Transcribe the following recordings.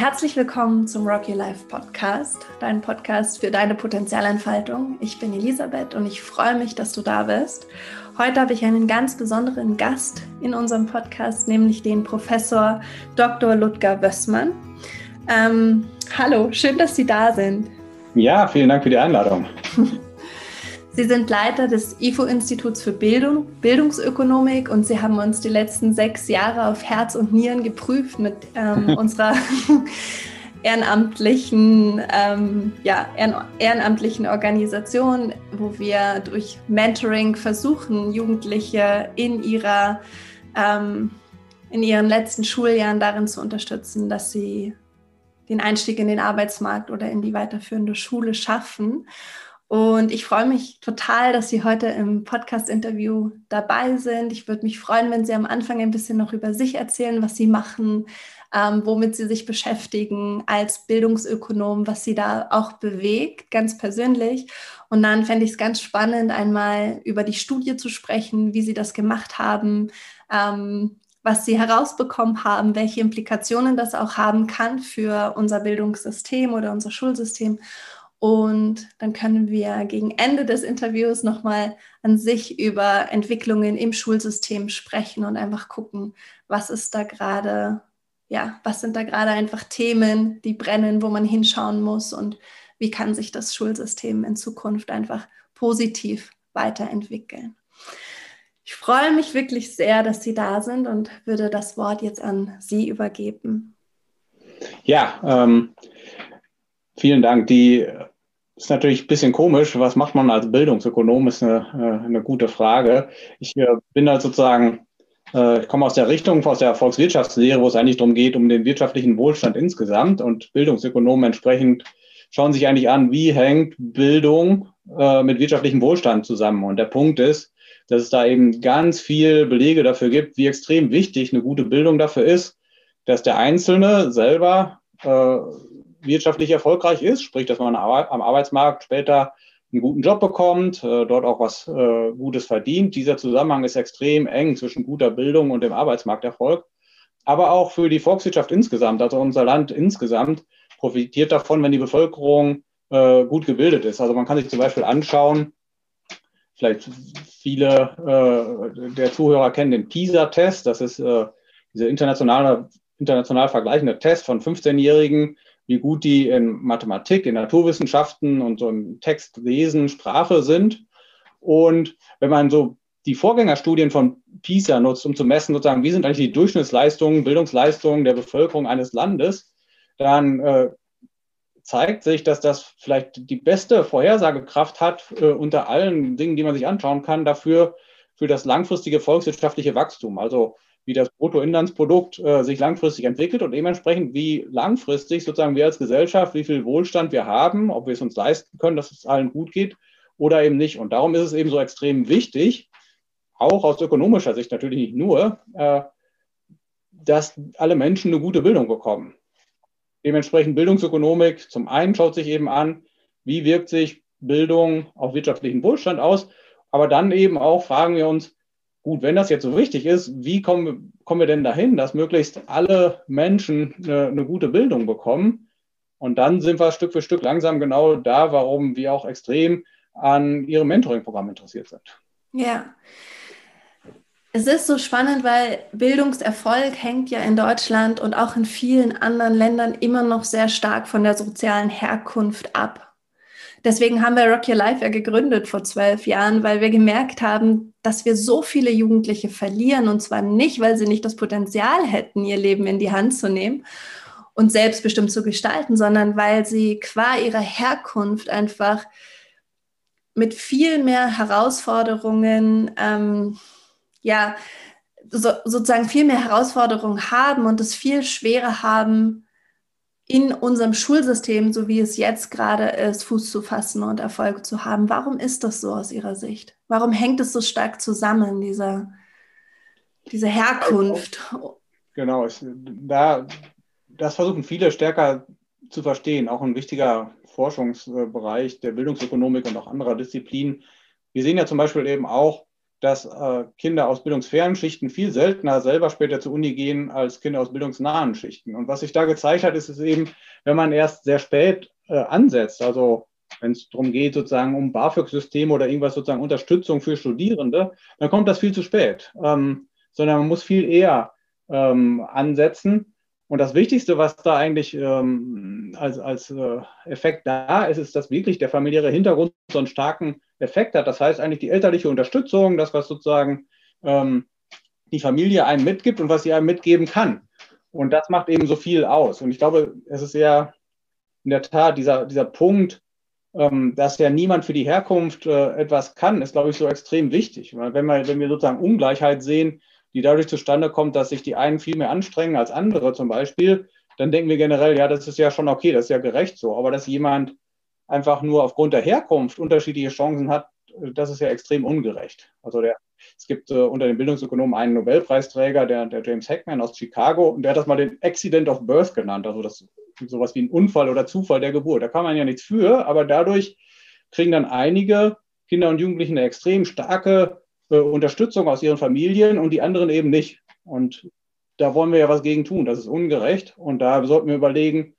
Herzlich willkommen zum Rock Your Life Podcast, dein Podcast für deine Potenzialentfaltung. Ich bin Elisabeth und ich freue mich, dass du da bist. Heute habe ich einen ganz besonderen Gast in unserem Podcast, nämlich den Professor Dr. Ludger Wössmann. Ähm, hallo, schön, dass Sie da sind. Ja, vielen Dank für die Einladung. Sie sind Leiter des IFO-Instituts für Bildung, Bildungsökonomik und Sie haben uns die letzten sechs Jahre auf Herz und Nieren geprüft mit ähm, unserer ehrenamtlichen, ähm, ja, ehrenamtlichen Organisation, wo wir durch Mentoring versuchen, Jugendliche in ihrer ähm, in ihren letzten Schuljahren darin zu unterstützen, dass sie den Einstieg in den Arbeitsmarkt oder in die weiterführende Schule schaffen. Und ich freue mich total, dass Sie heute im Podcast-Interview dabei sind. Ich würde mich freuen, wenn Sie am Anfang ein bisschen noch über sich erzählen, was Sie machen, ähm, womit Sie sich beschäftigen als Bildungsökonom, was Sie da auch bewegt, ganz persönlich. Und dann fände ich es ganz spannend, einmal über die Studie zu sprechen, wie Sie das gemacht haben, ähm, was Sie herausbekommen haben, welche Implikationen das auch haben kann für unser Bildungssystem oder unser Schulsystem und dann können wir gegen Ende des Interviews nochmal an sich über Entwicklungen im Schulsystem sprechen und einfach gucken, was ist da gerade, ja, was sind da gerade einfach Themen, die brennen, wo man hinschauen muss und wie kann sich das Schulsystem in Zukunft einfach positiv weiterentwickeln. Ich freue mich wirklich sehr, dass Sie da sind und würde das Wort jetzt an Sie übergeben. Ja, ähm, vielen Dank. Die ist natürlich ein bisschen komisch. Was macht man als Bildungsökonom, ist eine, äh, eine gute Frage. Ich äh, bin da sozusagen, äh, ich komme aus der Richtung, aus der Volkswirtschaftslehre, wo es eigentlich darum geht, um den wirtschaftlichen Wohlstand insgesamt. Und Bildungsökonomen entsprechend schauen sich eigentlich an, wie hängt Bildung mit wirtschaftlichem Wohlstand zusammen. Und der Punkt ist, dass es da eben ganz viel Belege dafür gibt, wie extrem wichtig eine gute Bildung dafür ist, dass der Einzelne selber wirtschaftlich erfolgreich ist, sprich, dass man am Arbeitsmarkt später einen guten Job bekommt, äh, dort auch was äh, Gutes verdient. Dieser Zusammenhang ist extrem eng zwischen guter Bildung und dem Arbeitsmarkterfolg. Aber auch für die Volkswirtschaft insgesamt, also unser Land insgesamt, profitiert davon, wenn die Bevölkerung äh, gut gebildet ist. Also man kann sich zum Beispiel anschauen, vielleicht viele der Zuhörer kennen den PISA-Test. Das ist dieser internationale, international vergleichende Test von 15-Jährigen, wie gut die in Mathematik, in Naturwissenschaften und so im Text, Lesen, Sprache sind. Und wenn man so die Vorgängerstudien von PISA nutzt, um zu messen, sozusagen, wie sind eigentlich die Durchschnittsleistungen, Bildungsleistungen der Bevölkerung eines Landes, dann äh, zeigt sich, dass das vielleicht die beste Vorhersagekraft hat äh, unter allen Dingen, die man sich anschauen kann, dafür für das langfristige volkswirtschaftliche Wachstum. Also wie das Bruttoinlandsprodukt äh, sich langfristig entwickelt und dementsprechend, wie langfristig sozusagen wir als Gesellschaft, wie viel Wohlstand wir haben, ob wir es uns leisten können, dass es allen gut geht oder eben nicht. Und darum ist es eben so extrem wichtig, auch aus ökonomischer Sicht natürlich nicht nur, äh, dass alle Menschen eine gute Bildung bekommen. Dementsprechend Bildungsökonomik zum einen schaut sich eben an, wie wirkt sich Bildung auf wirtschaftlichen Wohlstand aus, aber dann eben auch fragen wir uns, Gut, wenn das jetzt so wichtig ist, wie kommen, kommen wir denn dahin, dass möglichst alle Menschen eine, eine gute Bildung bekommen? Und dann sind wir Stück für Stück langsam genau da, warum wir auch extrem an Ihrem Mentoring-Programm interessiert sind. Ja. Es ist so spannend, weil Bildungserfolg hängt ja in Deutschland und auch in vielen anderen Ländern immer noch sehr stark von der sozialen Herkunft ab. Deswegen haben wir Rock Your Life ja gegründet vor zwölf Jahren, weil wir gemerkt haben, dass wir so viele Jugendliche verlieren. Und zwar nicht, weil sie nicht das Potenzial hätten, ihr Leben in die Hand zu nehmen und selbstbestimmt zu gestalten, sondern weil sie qua ihrer Herkunft einfach mit viel mehr Herausforderungen, ähm, ja, so, sozusagen viel mehr Herausforderungen haben und es viel schwerer haben, in unserem Schulsystem, so wie es jetzt gerade ist, Fuß zu fassen und Erfolg zu haben. Warum ist das so aus Ihrer Sicht? Warum hängt es so stark zusammen, dieser, diese Herkunft? Genau, ich, da, das versuchen viele stärker zu verstehen, auch ein wichtiger Forschungsbereich der Bildungsökonomik und auch anderer Disziplinen. Wir sehen ja zum Beispiel eben auch, dass äh, Kinder aus bildungsfernen Schichten viel seltener selber später zur Uni gehen als Kinder aus bildungsnahen Schichten. Und was sich da gezeigt hat, ist es eben, wenn man erst sehr spät äh, ansetzt, also wenn es darum geht, sozusagen um BAföG-Systeme oder irgendwas sozusagen Unterstützung für Studierende, dann kommt das viel zu spät, ähm, sondern man muss viel eher ähm, ansetzen. Und das Wichtigste, was da eigentlich ähm, als, als äh, Effekt da ist, ist, dass wirklich der familiäre Hintergrund so einen starken Effekt hat. Das heißt eigentlich die elterliche Unterstützung, das, was sozusagen ähm, die Familie einem mitgibt und was sie einem mitgeben kann. Und das macht eben so viel aus. Und ich glaube, es ist ja in der Tat dieser, dieser Punkt, ähm, dass ja niemand für die Herkunft äh, etwas kann, ist, glaube ich, so extrem wichtig. Weil wenn, wir, wenn wir sozusagen Ungleichheit sehen, die dadurch zustande kommt, dass sich die einen viel mehr anstrengen als andere zum Beispiel, dann denken wir generell, ja, das ist ja schon okay, das ist ja gerecht so. Aber dass jemand einfach nur aufgrund der Herkunft unterschiedliche Chancen hat, das ist ja extrem ungerecht. Also der, es gibt äh, unter den Bildungsökonomen einen Nobelpreisträger, der, der James Heckman aus Chicago, und der hat das mal den Accident of Birth genannt, also das sowas wie ein Unfall oder Zufall der Geburt. Da kann man ja nichts für, aber dadurch kriegen dann einige Kinder und Jugendliche eine extrem starke äh, Unterstützung aus ihren Familien und die anderen eben nicht. Und da wollen wir ja was gegen tun. Das ist ungerecht. Und da sollten wir überlegen,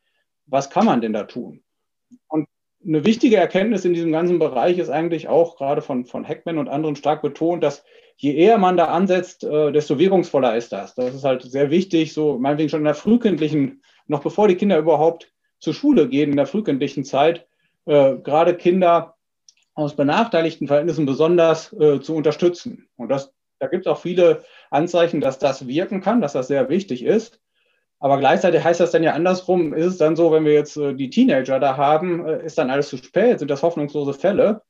was kann man denn da tun? Und eine wichtige Erkenntnis in diesem ganzen Bereich ist eigentlich auch gerade von, von Heckman und anderen stark betont, dass je eher man da ansetzt, äh, desto wirkungsvoller ist das. Das ist halt sehr wichtig, so meinetwegen schon in der frühkindlichen, noch bevor die Kinder überhaupt zur Schule gehen, in der frühkindlichen Zeit, äh, gerade Kinder aus benachteiligten Verhältnissen besonders äh, zu unterstützen. Und das, da gibt es auch viele Anzeichen, dass das wirken kann, dass das sehr wichtig ist. Aber gleichzeitig heißt das dann ja andersrum, ist es dann so, wenn wir jetzt äh, die Teenager da haben, äh, ist dann alles zu spät, sind das hoffnungslose Fälle.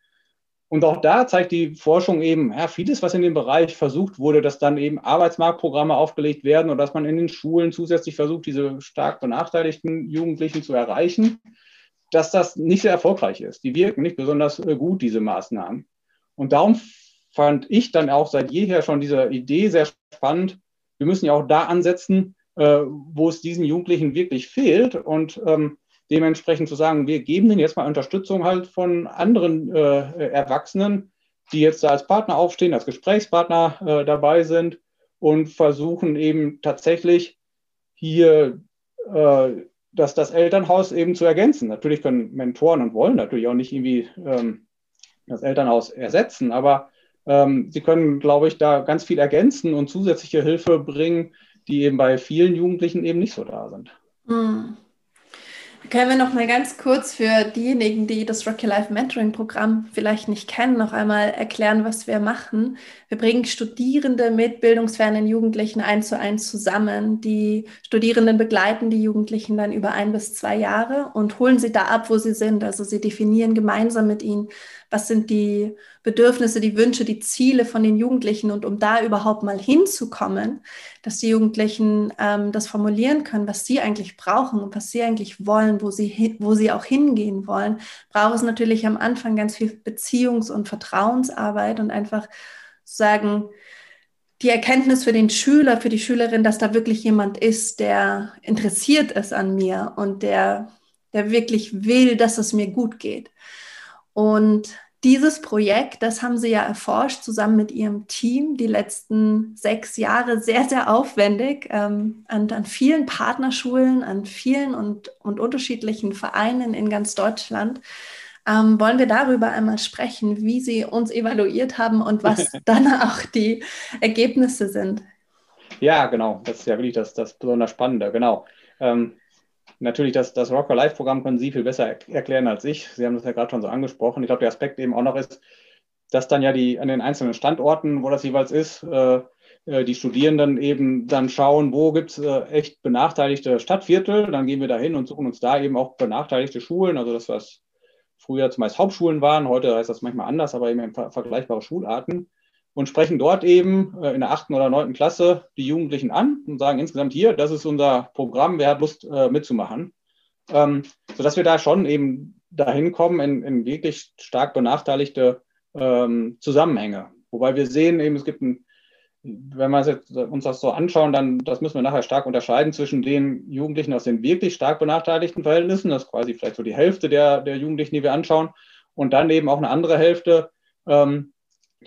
Und auch da zeigt die Forschung eben, ja, vieles, was in dem Bereich versucht wurde, dass dann eben Arbeitsmarktprogramme aufgelegt werden und dass man in den Schulen zusätzlich versucht, diese stark benachteiligten Jugendlichen zu erreichen, dass das nicht sehr erfolgreich ist. Die wirken nicht besonders äh, gut, diese Maßnahmen. Und darum fand ich dann auch seit jeher schon diese Idee sehr spannend. Wir müssen ja auch da ansetzen, äh, wo es diesen Jugendlichen wirklich fehlt und ähm, dementsprechend zu sagen, wir geben denen jetzt mal Unterstützung halt von anderen äh, Erwachsenen, die jetzt da als Partner aufstehen, als Gesprächspartner dabei sind und versuchen eben tatsächlich hier äh, das, Elternhaus eben zu ergänzen. Natürlich können Mentoren und wollen natürlich auch nicht irgendwie ähm, das Elternhaus ersetzen, aber ähm, sie können, glaube ich, da ganz viel ergänzen und zusätzliche Hilfe bringen, die eben bei vielen Jugendlichen eben nicht so da sind. Hm. Können wir noch mal ganz kurz für diejenigen, die das Rocky Life Mentoring Programm vielleicht nicht kennen, noch einmal erklären, was wir machen? Wir bringen Studierende mit bildungsfernen Jugendlichen eins zu eins zusammen. Die Studierenden begleiten die Jugendlichen dann über ein bis zwei Jahre und holen sie da ab, wo sie sind. Also sie definieren gemeinsam mit ihnen, was sind die Bedürfnisse, die Wünsche, die Ziele von den Jugendlichen und um da überhaupt mal hinzukommen, dass die Jugendlichen ähm, das formulieren können, was sie eigentlich brauchen und was sie eigentlich wollen, wo sie, wo sie auch hingehen wollen, braucht es natürlich am Anfang ganz viel Beziehungs- und Vertrauensarbeit und einfach sagen, die Erkenntnis für den Schüler, für die Schülerin, dass da wirklich jemand ist, der interessiert ist an mir und der, der wirklich will, dass es mir gut geht. Und dieses Projekt, das haben sie ja erforscht zusammen mit ihrem Team die letzten sechs Jahre sehr, sehr aufwendig ähm, an, an vielen Partnerschulen, an vielen und, und unterschiedlichen Vereinen in ganz Deutschland. Ähm, wollen wir darüber einmal sprechen, wie Sie uns evaluiert haben und was dann auch die Ergebnisse sind? Ja, genau. Das ist ja wirklich das, das besonders Spannende. Genau. Ähm, Natürlich, das, das Rocker Live-Programm können Sie viel besser erklären als ich. Sie haben das ja gerade schon so angesprochen. Ich glaube, der Aspekt eben auch noch ist, dass dann ja die an den einzelnen Standorten, wo das jeweils ist, äh, äh die Studierenden eben dann schauen, wo gibt es äh, echt benachteiligte Stadtviertel. Dann gehen wir da hin und suchen uns da eben auch benachteiligte Schulen. Also das, was früher zumeist Hauptschulen waren, heute heißt das manchmal anders, aber eben vergleichbare Schularten und sprechen dort eben äh, in der achten oder neunten Klasse die Jugendlichen an und sagen insgesamt hier, das ist unser Programm, wer hat Lust äh, mitzumachen. Ähm, sodass wir da schon eben dahin kommen in, in wirklich stark benachteiligte ähm, Zusammenhänge. Wobei wir sehen eben, es gibt ein, wenn wir jetzt, uns das so anschauen, dann das müssen wir nachher stark unterscheiden zwischen den Jugendlichen aus den wirklich stark benachteiligten Verhältnissen, das ist quasi vielleicht so die Hälfte der, der Jugendlichen, die wir anschauen, und dann eben auch eine andere Hälfte, ähm,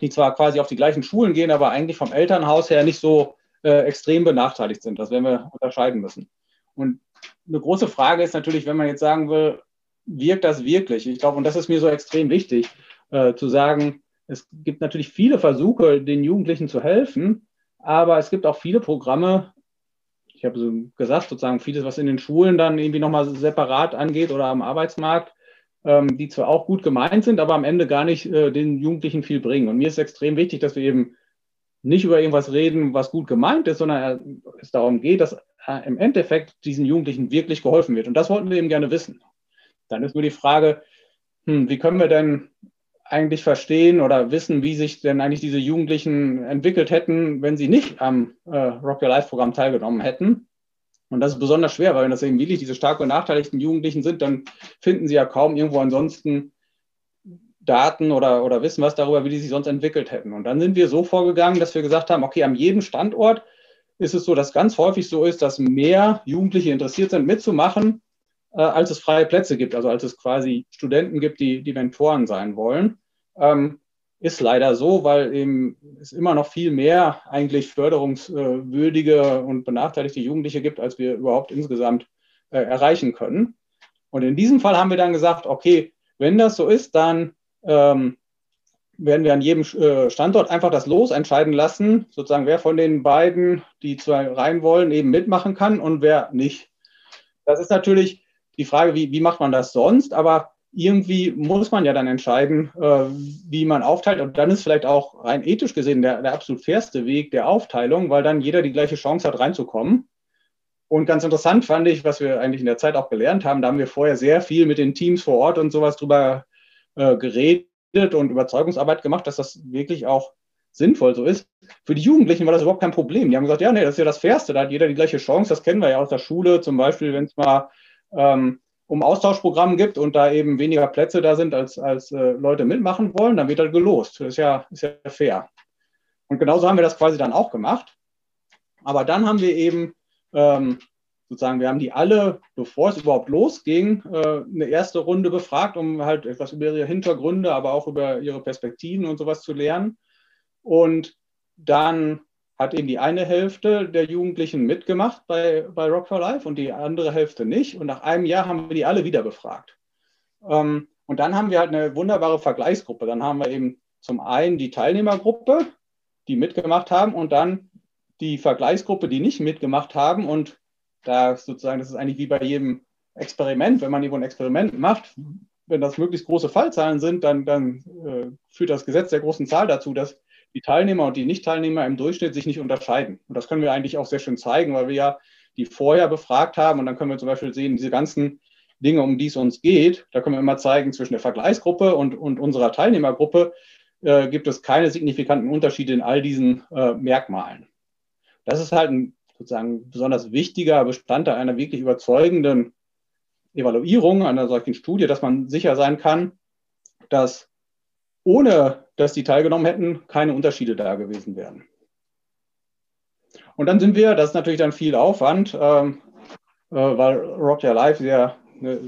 die zwar quasi auf die gleichen Schulen gehen, aber eigentlich vom Elternhaus her nicht so äh, extrem benachteiligt sind. Das werden wir unterscheiden müssen. Und eine große Frage ist natürlich, wenn man jetzt sagen will, wirkt das wirklich? Ich glaube, und das ist mir so extrem wichtig, äh, zu sagen, es gibt natürlich viele Versuche, den Jugendlichen zu helfen, aber es gibt auch viele Programme, ich habe so gesagt, sozusagen vieles, was in den Schulen dann irgendwie nochmal separat angeht oder am Arbeitsmarkt, ähm, die zwar auch gut gemeint sind, aber am Ende gar nicht äh, den Jugendlichen viel bringen. Und mir ist extrem wichtig, dass wir eben nicht über irgendwas reden, was gut gemeint ist, sondern es darum geht, dass äh, im Endeffekt diesen Jugendlichen wirklich geholfen wird. Und das wollten wir eben gerne wissen. Dann ist nur die Frage, hm, wie können wir denn eigentlich verstehen oder wissen, wie sich denn eigentlich diese Jugendlichen entwickelt hätten, wenn sie nicht am äh, Rock Your Life Programm teilgenommen hätten. Und das ist besonders schwer, weil wenn das eben wirklich diese stark benachteiligten Jugendlichen sind, dann finden sie ja kaum irgendwo ansonsten Daten oder, oder wissen was darüber, wie die sich sonst entwickelt hätten. Und dann sind wir so vorgegangen, dass wir gesagt haben, okay, an jedem Standort ist es so, dass ganz häufig so ist, dass mehr Jugendliche interessiert sind, mitzumachen, äh, als es freie Plätze gibt, also als es quasi Studenten gibt, die, die Mentoren sein wollen. Ähm, ist leider so, weil eben es immer noch viel mehr eigentlich förderungswürdige und benachteiligte Jugendliche gibt, als wir überhaupt insgesamt äh, erreichen können. Und in diesem Fall haben wir dann gesagt, okay, wenn das so ist, dann ähm, werden wir an jedem äh, Standort einfach das Los entscheiden lassen, sozusagen wer von den beiden, die zwei rein wollen, eben mitmachen kann und wer nicht. Das ist natürlich die Frage, wie, wie macht man das sonst, aber irgendwie muss man ja dann entscheiden, äh, wie man aufteilt. Und dann ist vielleicht auch rein ethisch gesehen der, der absolut fairste Weg der Aufteilung, weil dann jeder die gleiche Chance hat, reinzukommen. Und ganz interessant fand ich, was wir eigentlich in der Zeit auch gelernt haben, da haben wir vorher sehr viel mit den Teams vor Ort und sowas drüber äh, geredet und Überzeugungsarbeit gemacht, dass das wirklich auch sinnvoll so ist. Für die Jugendlichen war das überhaupt kein Problem. Die haben gesagt, ja, nee, das ist ja das Fairste, da hat jeder die gleiche Chance. Das kennen wir ja aus der Schule, zum Beispiel, wenn es mal ähm, um Austauschprogramm gibt und da eben weniger Plätze da sind, als, als äh, Leute mitmachen wollen, dann wird halt gelost. Das ist ja, ist ja fair. Und genauso haben wir das quasi dann auch gemacht. Aber dann haben wir eben ähm, sozusagen, wir haben die alle, bevor es überhaupt losging, äh, eine erste Runde befragt, um halt etwas über ihre Hintergründe, aber auch über ihre Perspektiven und sowas zu lernen. Und dann hat eben die eine Hälfte der Jugendlichen mitgemacht bei, bei Rock for Life und die andere Hälfte nicht. Und nach einem Jahr haben wir die alle wieder befragt. Ähm, und dann haben wir halt eine wunderbare Vergleichsgruppe. Dann haben wir eben zum einen die Teilnehmergruppe, die mitgemacht haben, und dann die Vergleichsgruppe, die nicht mitgemacht haben. Und da sozusagen, das ist eigentlich wie bei jedem Experiment, wenn man irgendwo ein Experiment macht, wenn das möglichst große Fallzahlen sind, dann, dann äh, führt das Gesetz der großen Zahl dazu, dass die Teilnehmer und die Nicht-Teilnehmer im Durchschnitt sich nicht unterscheiden. Und das können wir eigentlich auch sehr schön zeigen, weil wir ja die vorher befragt haben und dann können wir zum Beispiel sehen, diese ganzen Dinge, um die es uns geht, da können wir immer zeigen, zwischen der Vergleichsgruppe und, und unserer Teilnehmergruppe äh, gibt es keine signifikanten Unterschiede in all diesen äh, Merkmalen. Das ist halt ein sozusagen besonders wichtiger Bestandteil einer wirklich überzeugenden Evaluierung einer solchen Studie, dass man sicher sein kann, dass ohne dass die teilgenommen hätten, keine Unterschiede da gewesen wären. Und dann sind wir, das ist natürlich dann viel Aufwand, ähm, äh, weil Rock Your Life sehr ne,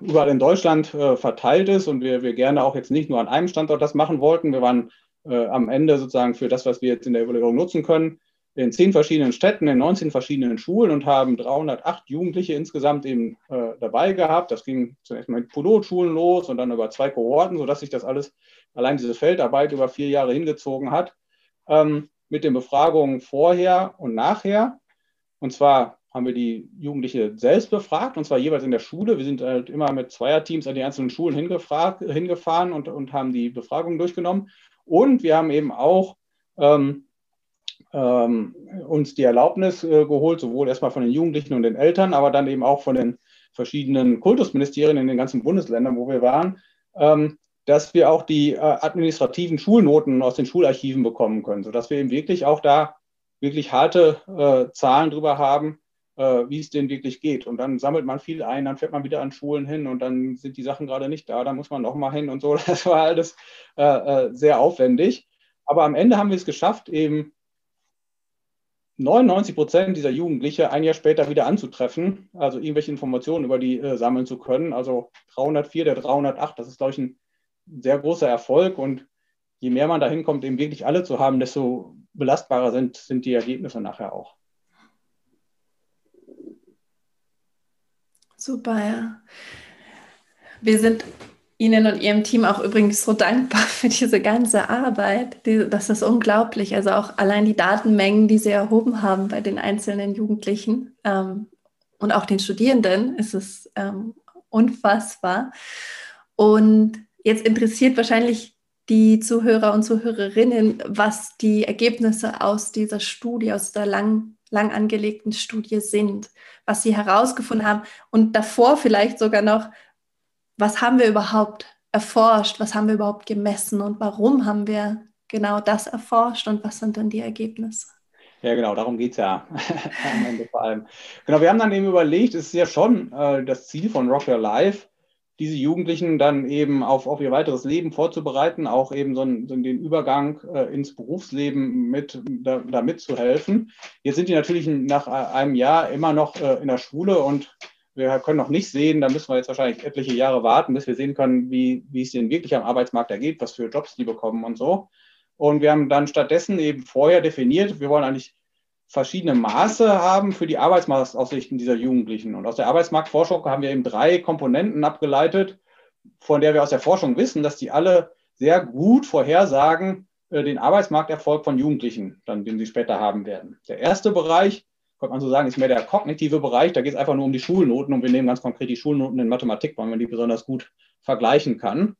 überall in Deutschland äh, verteilt ist und wir, wir gerne auch jetzt nicht nur an einem Standort das machen wollten. Wir waren äh, am Ende sozusagen für das, was wir jetzt in der Evaluierung nutzen können, in zehn verschiedenen Städten, in 19 verschiedenen Schulen und haben 308 Jugendliche insgesamt eben äh, dabei gehabt. Das ging zunächst mal mit Pilotschulen los und dann über zwei Kohorten, sodass sich das alles, allein diese Feldarbeit über vier Jahre hingezogen hat, ähm, mit den Befragungen vorher und nachher. Und zwar haben wir die Jugendliche selbst befragt, und zwar jeweils in der Schule. Wir sind halt immer mit Zweierteams an die einzelnen Schulen hingefahren und, und haben die Befragungen durchgenommen. Und wir haben eben auch ähm, ähm, uns die Erlaubnis äh, geholt, sowohl erstmal von den Jugendlichen und den Eltern, aber dann eben auch von den verschiedenen Kultusministerien in den ganzen Bundesländern, wo wir waren, ähm, dass wir auch die äh, administrativen Schulnoten aus den Schularchiven bekommen können, sodass wir eben wirklich auch da wirklich harte äh, Zahlen drüber haben, äh, wie es denen wirklich geht. Und dann sammelt man viel ein, dann fährt man wieder an Schulen hin und dann sind die Sachen gerade nicht da, dann muss man nochmal hin und so. Das war alles äh, äh, sehr aufwendig. Aber am Ende haben wir es geschafft, eben 99 Prozent dieser Jugendliche ein Jahr später wieder anzutreffen, also irgendwelche Informationen über die äh, sammeln zu können. Also 304 der 308, das ist, glaube ich, ein sehr großer Erfolg und je mehr man dahin kommt, eben wirklich alle zu haben, desto belastbarer sind, sind die Ergebnisse nachher auch. Super, ja. Wir sind Ihnen und Ihrem Team auch übrigens so dankbar für diese ganze Arbeit. das ist unglaublich. Also auch allein die Datenmengen, die Sie erhoben haben bei den einzelnen Jugendlichen ähm, und auch den Studierenden, ist es ähm, unfassbar. Und jetzt interessiert wahrscheinlich die Zuhörer und Zuhörerinnen, was die Ergebnisse aus dieser Studie, aus der lang, lang angelegten Studie sind, was sie herausgefunden haben und davor vielleicht sogar noch, was haben wir überhaupt erforscht, was haben wir überhaupt gemessen und warum haben wir genau das erforscht und was sind dann die Ergebnisse? Ja, genau, darum geht es ja am Ende vor allem. Genau, wir haben dann eben überlegt, es ist ja schon äh, das Ziel von Rock Your Life, diese Jugendlichen dann eben auf, auf ihr weiteres Leben vorzubereiten, auch eben so, so den Übergang äh, ins Berufsleben mit, da, da mitzuhelfen. Jetzt sind die natürlich nach einem Jahr immer noch äh, in der Schule und wir können noch nicht sehen, da müssen wir jetzt wahrscheinlich etliche Jahre warten, bis wir sehen können, wie, wie es denen wirklich am Arbeitsmarkt ergeht, was für Jobs die bekommen und so. Und wir haben dann stattdessen eben vorher definiert, wir wollen eigentlich verschiedene Maße haben für die Arbeitsmarktaussichten dieser Jugendlichen. Und aus der Arbeitsmarktforschung haben wir eben drei Komponenten abgeleitet, von der wir aus der Forschung wissen, dass die alle sehr gut vorhersagen äh, den Arbeitsmarkterfolg von Jugendlichen, dann, den sie später haben werden. Der erste Bereich könnte man so sagen, ist mehr der kognitive Bereich. Da geht es einfach nur um die Schulnoten und wir nehmen ganz konkret die Schulnoten in Mathematik, weil man die besonders gut vergleichen kann.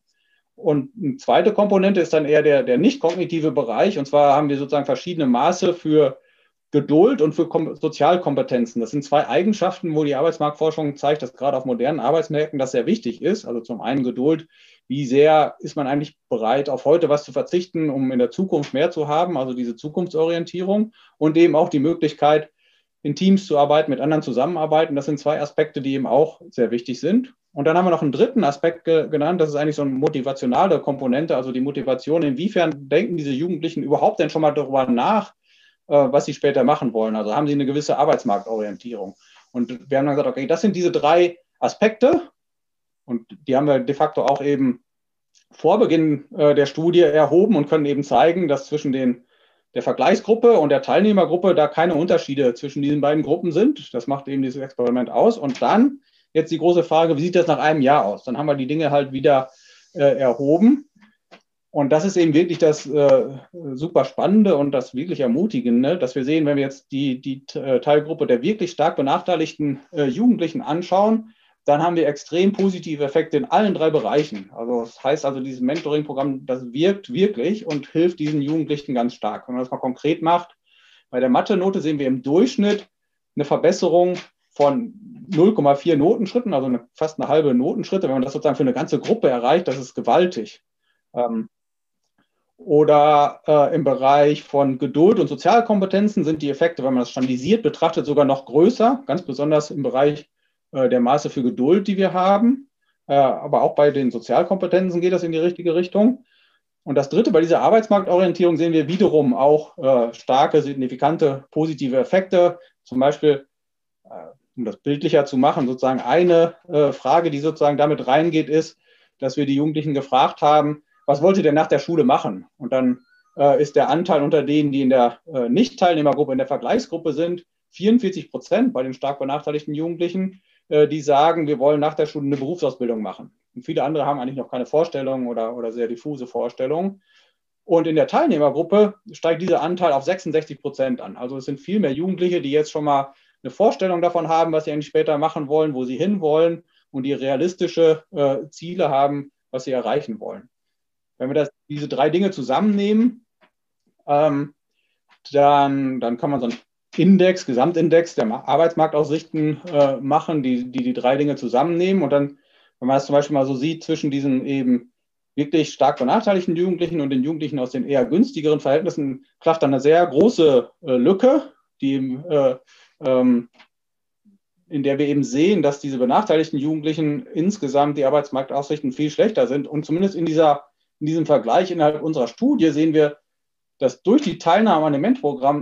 Und eine zweite Komponente ist dann eher der, der nicht kognitive Bereich. Und zwar haben wir sozusagen verschiedene Maße für Geduld und für Kom Sozialkompetenzen. Das sind zwei Eigenschaften, wo die Arbeitsmarktforschung zeigt, dass gerade auf modernen Arbeitsmärkten das sehr wichtig ist. Also zum einen Geduld. Wie sehr ist man eigentlich bereit, auf heute was zu verzichten, um in der Zukunft mehr zu haben? Also diese Zukunftsorientierung und eben auch die Möglichkeit, in Teams zu arbeiten, mit anderen zusammenarbeiten. Das sind zwei Aspekte, die eben auch sehr wichtig sind. Und dann haben wir noch einen dritten Aspekt ge genannt, das ist eigentlich so eine motivationale Komponente, also die Motivation. Inwiefern denken diese Jugendlichen überhaupt denn schon mal darüber nach, äh, was sie später machen wollen? Also haben sie eine gewisse Arbeitsmarktorientierung? Und wir haben dann gesagt, okay, das sind diese drei Aspekte. Und die haben wir de facto auch eben vor Beginn äh, der Studie erhoben und können eben zeigen, dass zwischen den der Vergleichsgruppe und der Teilnehmergruppe da keine Unterschiede zwischen diesen beiden Gruppen sind. Das macht eben dieses Experiment aus. Und dann jetzt die große Frage, wie sieht das nach einem Jahr aus? Dann haben wir die Dinge halt wieder äh, erhoben. Und das ist eben wirklich das äh, super Spannende und das wirklich Ermutigende, dass wir sehen, wenn wir jetzt die, die äh, Teilgruppe der wirklich stark benachteiligten äh, Jugendlichen anschauen, dann haben wir extrem positive Effekte in allen drei Bereichen. Also das heißt also, dieses Mentoring-Programm, das wirkt wirklich und hilft diesen Jugendlichen ganz stark. Wenn man das mal konkret macht, bei der Mathe-Note sehen wir im Durchschnitt eine Verbesserung von 0,4 Notenschritten, also eine, fast eine halbe Notenschritte. Wenn man das sozusagen für eine ganze Gruppe erreicht, das ist gewaltig. Ähm, oder äh, im Bereich von Geduld und Sozialkompetenzen sind die Effekte, wenn man das standardisiert betrachtet, sogar noch größer, ganz besonders im Bereich der Maße für Geduld, die wir haben. Äh, aber auch bei den Sozialkompetenzen geht das in die richtige Richtung. Und das Dritte, bei dieser Arbeitsmarktorientierung sehen wir wiederum auch äh, starke, signifikante positive Effekte. Zum Beispiel, um das bildlicher zu machen, sozusagen eine Frage, die sozusagen damit reingeht, ist, dass wir die Jugendlichen gefragt haben, was wollt ihr denn nach der Schule machen? Und dann ist der Anteil unter denen, die in der Nicht-Teilnehmergruppe, in der Vergleichsgruppe sind, 44 Prozent bei den stark benachteiligten Jugendlichen. Äh, die sagen, wir wollen nach der Schule eine Berufsausbildung machen. Und viele andere haben eigentlich noch keine Vorstellung oder, oder sehr diffuse Vorstellungen. Und in der Teilnehmergruppe steigt dieser Anteil auf 66 Prozent an. Also es sind viel mehr Jugendliche, die jetzt schon mal eine Vorstellung davon haben, was sie eigentlich später machen wollen, wo sie hinwollen und die realistische äh, Ziele haben, was sie erreichen wollen. Wenn wir das, diese drei Dinge zusammennehmen, ähm, dann, dann kann man so ein Index, Gesamtindex der Arbeitsmarktaussichten äh, machen, die, die die drei Dinge zusammennehmen. Und dann, wenn man das zum Beispiel mal so sieht, zwischen diesen eben wirklich stark benachteiligten Jugendlichen und den Jugendlichen aus den eher günstigeren Verhältnissen, klafft dann eine sehr große äh, Lücke, die, äh, ähm, in der wir eben sehen, dass diese benachteiligten Jugendlichen insgesamt die Arbeitsmarktaussichten viel schlechter sind. Und zumindest in, dieser, in diesem Vergleich innerhalb unserer Studie sehen wir, dass durch die Teilnahme an dem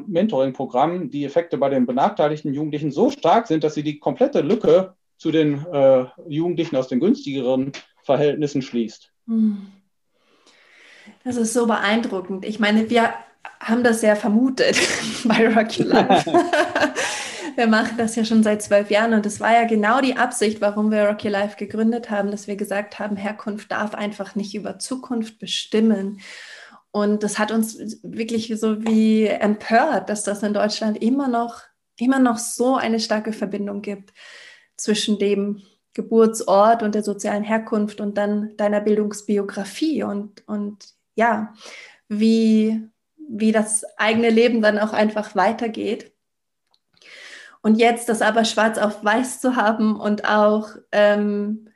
Mentoring-Programm die Effekte bei den benachteiligten Jugendlichen so stark sind, dass sie die komplette Lücke zu den äh, Jugendlichen aus den günstigeren Verhältnissen schließt. Hm. Das ist so beeindruckend. Ich meine, wir haben das ja vermutet bei Rocky Life. wir machen das ja schon seit zwölf Jahren und es war ja genau die Absicht, warum wir Rocky Life gegründet haben, dass wir gesagt haben, Herkunft darf einfach nicht über Zukunft bestimmen. Und das hat uns wirklich so wie empört, dass das in Deutschland immer noch, immer noch so eine starke Verbindung gibt zwischen dem Geburtsort und der sozialen Herkunft und dann deiner Bildungsbiografie und, und ja, wie, wie das eigene Leben dann auch einfach weitergeht. Und jetzt das aber schwarz auf weiß zu haben und auch ähm,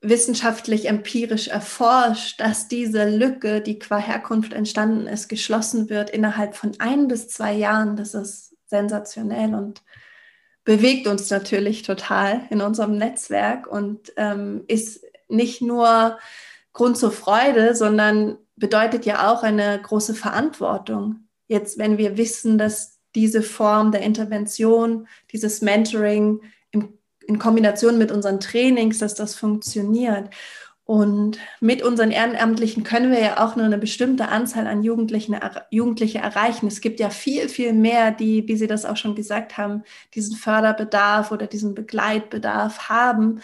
wissenschaftlich empirisch erforscht, dass diese Lücke, die qua Herkunft entstanden ist, geschlossen wird innerhalb von ein bis zwei Jahren, das ist sensationell und bewegt uns natürlich total in unserem Netzwerk und ähm, ist nicht nur Grund zur Freude, sondern bedeutet ja auch eine große Verantwortung. Jetzt, wenn wir wissen, dass diese Form der Intervention, dieses Mentoring in Kombination mit unseren Trainings, dass das funktioniert. Und mit unseren Ehrenamtlichen können wir ja auch nur eine bestimmte Anzahl an Jugendlichen, Jugendliche erreichen. Es gibt ja viel, viel mehr, die, wie Sie das auch schon gesagt haben, diesen Förderbedarf oder diesen Begleitbedarf haben.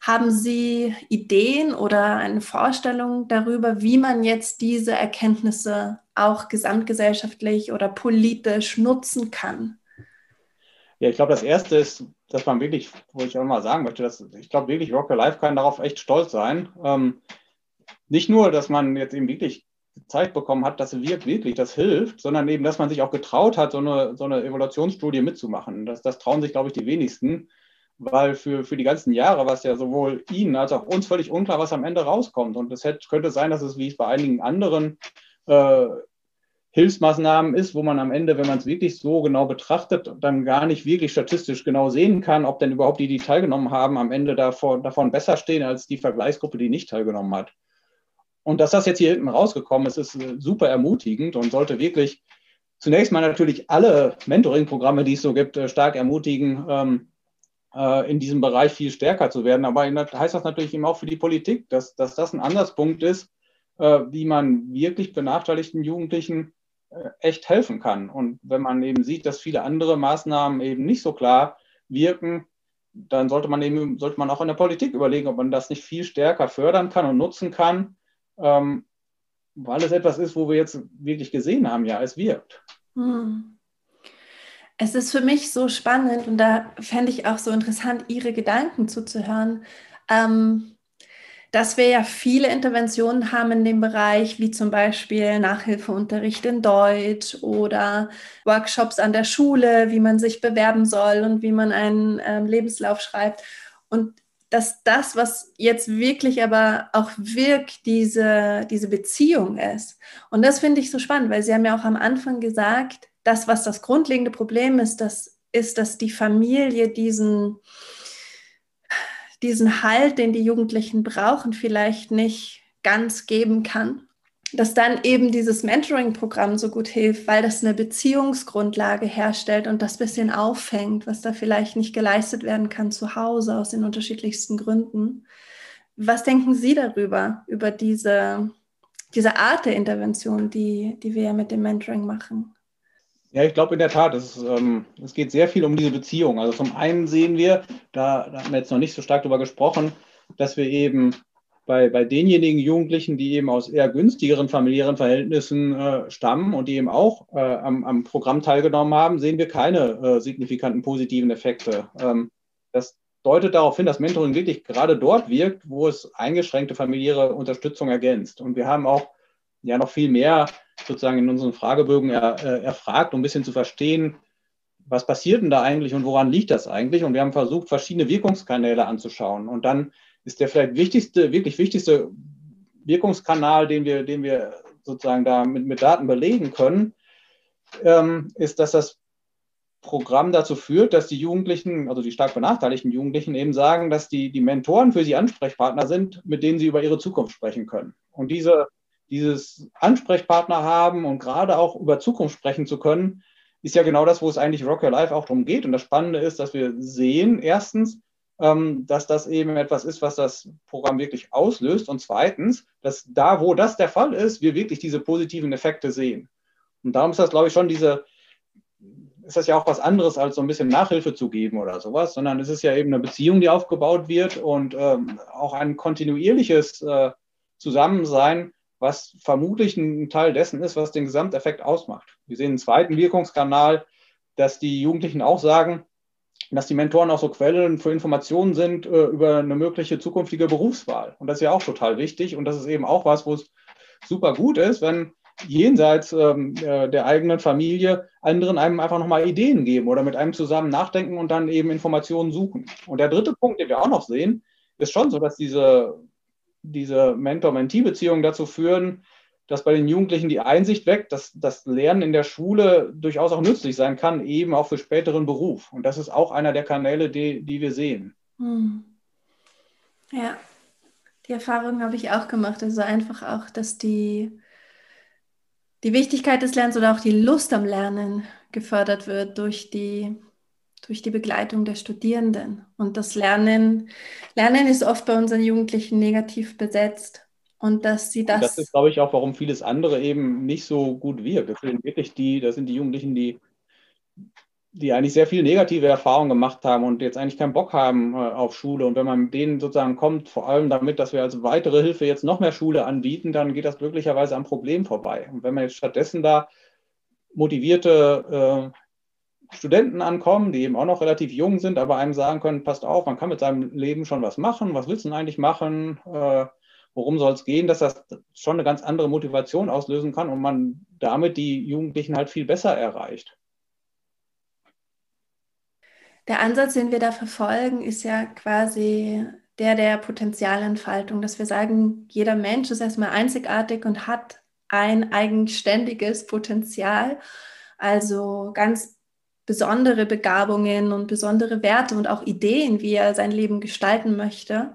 Haben Sie Ideen oder eine Vorstellung darüber, wie man jetzt diese Erkenntnisse auch gesamtgesellschaftlich oder politisch nutzen kann? Ja, ich glaube, das Erste ist, dass man wirklich, wo ich auch mal sagen möchte, dass ich glaube wirklich, Rock Your Life kann darauf echt stolz sein. Ähm, nicht nur, dass man jetzt eben wirklich gezeigt bekommen hat, dass wirkt wirklich, das hilft, sondern eben, dass man sich auch getraut hat, so eine, so eine Evaluationsstudie mitzumachen. Das, das trauen sich, glaube ich, die wenigsten weil für, für die ganzen Jahre war es ja sowohl Ihnen als auch uns völlig unklar, was am Ende rauskommt. Und es hätte, könnte sein, dass es, wie es bei einigen anderen äh, Hilfsmaßnahmen ist, wo man am Ende, wenn man es wirklich so genau betrachtet, dann gar nicht wirklich statistisch genau sehen kann, ob denn überhaupt die, die teilgenommen haben, am Ende davon, davon besser stehen als die Vergleichsgruppe, die nicht teilgenommen hat. Und dass das jetzt hier hinten rausgekommen ist, ist äh, super ermutigend und sollte wirklich zunächst mal natürlich alle Mentoring-Programme, die es so gibt, äh, stark ermutigen, ähm, äh, in diesem Bereich viel stärker zu werden. Aber heißt das natürlich eben auch für die Politik, dass, dass das ein Ansatzpunkt ist, wie man wirklich benachteiligten Jugendlichen echt helfen kann. Und wenn man eben sieht, dass viele andere Maßnahmen eben nicht so klar wirken, dann sollte man eben, sollte man auch in der Politik überlegen, ob man das nicht viel stärker fördern kann und nutzen kann, ähm, weil es etwas ist, wo wir jetzt wirklich gesehen haben, ja, es wirkt. Hm. Es ist für mich so spannend und da fände ich auch so interessant, Ihre Gedanken zuzuhören, ähm, dass wir ja viele Interventionen haben in dem Bereich, wie zum Beispiel Nachhilfeunterricht in Deutsch oder Workshops an der Schule, wie man sich bewerben soll und wie man einen ähm, Lebenslauf schreibt. Und dass das, was jetzt wirklich aber auch wirkt, diese, diese Beziehung ist. Und das finde ich so spannend, weil Sie haben ja auch am Anfang gesagt, das, was das grundlegende Problem ist, das ist, dass die Familie diesen, diesen Halt, den die Jugendlichen brauchen, vielleicht nicht ganz geben kann. Dass dann eben dieses Mentoring-Programm so gut hilft, weil das eine Beziehungsgrundlage herstellt und das bisschen auffängt, was da vielleicht nicht geleistet werden kann zu Hause aus den unterschiedlichsten Gründen. Was denken Sie darüber, über diese, diese Art der Intervention, die, die wir mit dem Mentoring machen? Ja, ich glaube in der Tat, es, ähm, es geht sehr viel um diese Beziehung. Also zum einen sehen wir, da, da haben wir jetzt noch nicht so stark darüber gesprochen, dass wir eben bei, bei denjenigen Jugendlichen, die eben aus eher günstigeren familiären Verhältnissen äh, stammen und die eben auch äh, am, am, Programm teilgenommen haben, sehen wir keine äh, signifikanten positiven Effekte. Ähm, das deutet darauf hin, dass Mentoring wirklich gerade dort wirkt, wo es eingeschränkte familiäre Unterstützung ergänzt. Und wir haben auch ja noch viel mehr sozusagen in unseren Fragebögen er, äh, erfragt, um ein bisschen zu verstehen, was passiert denn da eigentlich und woran liegt das eigentlich? Und wir haben versucht, verschiedene Wirkungskanäle anzuschauen. Und dann ist der vielleicht wichtigste, wirklich wichtigste Wirkungskanal, den wir, den wir sozusagen da mit, mit Daten belegen können, ähm, ist, dass das Programm dazu führt, dass die Jugendlichen, also die stark benachteiligten Jugendlichen eben sagen, dass die, die Mentoren für sie Ansprechpartner sind, mit denen sie über ihre Zukunft sprechen können. Und diese dieses Ansprechpartner haben und gerade auch über Zukunft sprechen zu können, ist ja genau das, wo es eigentlich Rock Your Life auch darum geht. Und das Spannende ist, dass wir sehen, erstens, ähm, dass das eben etwas ist, was das Programm wirklich auslöst. Und zweitens, dass da, wo das der Fall ist, wir wirklich diese positiven Effekte sehen. Und darum ist das, glaube ich, schon diese, ist das ja auch was anderes, als so ein bisschen Nachhilfe zu geben oder sowas, sondern es ist ja eben eine Beziehung, die aufgebaut wird und ähm, auch ein kontinuierliches äh, Zusammensein, was vermutlich ein Teil dessen ist, was den Gesamteffekt ausmacht. Wir sehen einen zweiten Wirkungskanal, dass die Jugendlichen auch sagen, dass die Mentoren auch so Quellen für Informationen sind äh, über eine mögliche zukünftige Berufswahl. Und das ist ja auch total wichtig. Und das ist eben auch was, wo es super gut ist, wenn jenseits ähm, äh, der eigenen Familie anderen einem einfach nochmal Ideen geben oder mit einem zusammen nachdenken und dann eben Informationen suchen. Und der dritte Punkt, den wir auch noch sehen, ist schon so, dass diese, diese Mentor-Mentee-Beziehungen dazu führen, dass bei den Jugendlichen die Einsicht weckt, dass das Lernen in der Schule durchaus auch nützlich sein kann, eben auch für späteren Beruf. Und das ist auch einer der Kanäle, die, die wir sehen. Hm. Ja, die Erfahrung habe ich auch gemacht. Also einfach auch, dass die, die Wichtigkeit des Lernens oder auch die Lust am Lernen gefördert wird durch die, durch die Begleitung der Studierenden. Und das Lernen, Lernen ist oft bei unseren Jugendlichen negativ besetzt. Und dass sie das. Und das ist, glaube ich, auch, warum vieles andere eben nicht so gut wirkt. Das sind wirklich die, das sind die Jugendlichen, die, die eigentlich sehr viel negative Erfahrungen gemacht haben und jetzt eigentlich keinen Bock haben äh, auf Schule. Und wenn man mit denen sozusagen kommt, vor allem damit, dass wir als weitere Hilfe jetzt noch mehr Schule anbieten, dann geht das glücklicherweise am Problem vorbei. Und wenn man jetzt stattdessen da motivierte äh, Studenten ankommen, die eben auch noch relativ jung sind, aber einem sagen können, passt auf, man kann mit seinem Leben schon was machen, was willst du denn eigentlich machen? Äh, worum soll es gehen, dass das schon eine ganz andere Motivation auslösen kann und man damit die Jugendlichen halt viel besser erreicht. Der Ansatz, den wir da verfolgen, ist ja quasi der der Potenzialentfaltung, dass wir sagen, jeder Mensch ist erstmal einzigartig und hat ein eigenständiges Potenzial, also ganz besondere Begabungen und besondere Werte und auch Ideen, wie er sein Leben gestalten möchte.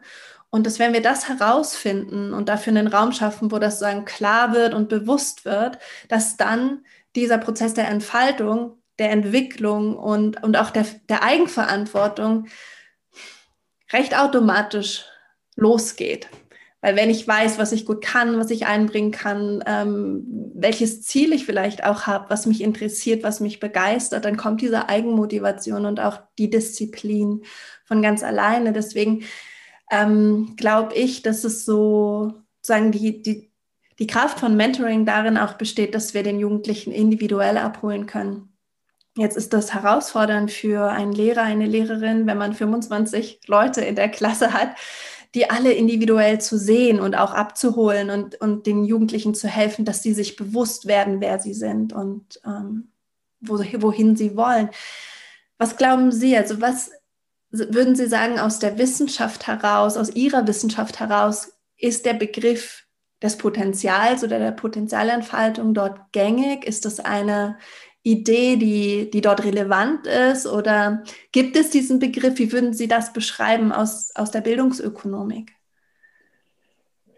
Und dass wenn wir das herausfinden und dafür einen Raum schaffen, wo das sozusagen klar wird und bewusst wird, dass dann dieser Prozess der Entfaltung, der Entwicklung und, und auch der, der Eigenverantwortung recht automatisch losgeht. Weil wenn ich weiß, was ich gut kann, was ich einbringen kann, ähm, welches Ziel ich vielleicht auch habe, was mich interessiert, was mich begeistert, dann kommt diese Eigenmotivation und auch die Disziplin von ganz alleine. Deswegen ähm, glaube ich, dass es so sagen die, die, die Kraft von Mentoring darin auch besteht, dass wir den Jugendlichen individuell abholen können. Jetzt ist das herausfordernd für einen Lehrer, eine Lehrerin, wenn man 25 Leute in der Klasse hat, die alle individuell zu sehen und auch abzuholen und, und den Jugendlichen zu helfen, dass sie sich bewusst werden, wer sie sind und ähm, wo, wohin sie wollen. Was glauben Sie? Also was würden Sie sagen, aus der Wissenschaft heraus, aus Ihrer Wissenschaft heraus, ist der Begriff des Potenzials oder der Potenzialentfaltung dort gängig? Ist das eine Idee, die, die dort relevant ist? Oder gibt es diesen Begriff? Wie würden Sie das beschreiben aus, aus der Bildungsökonomik?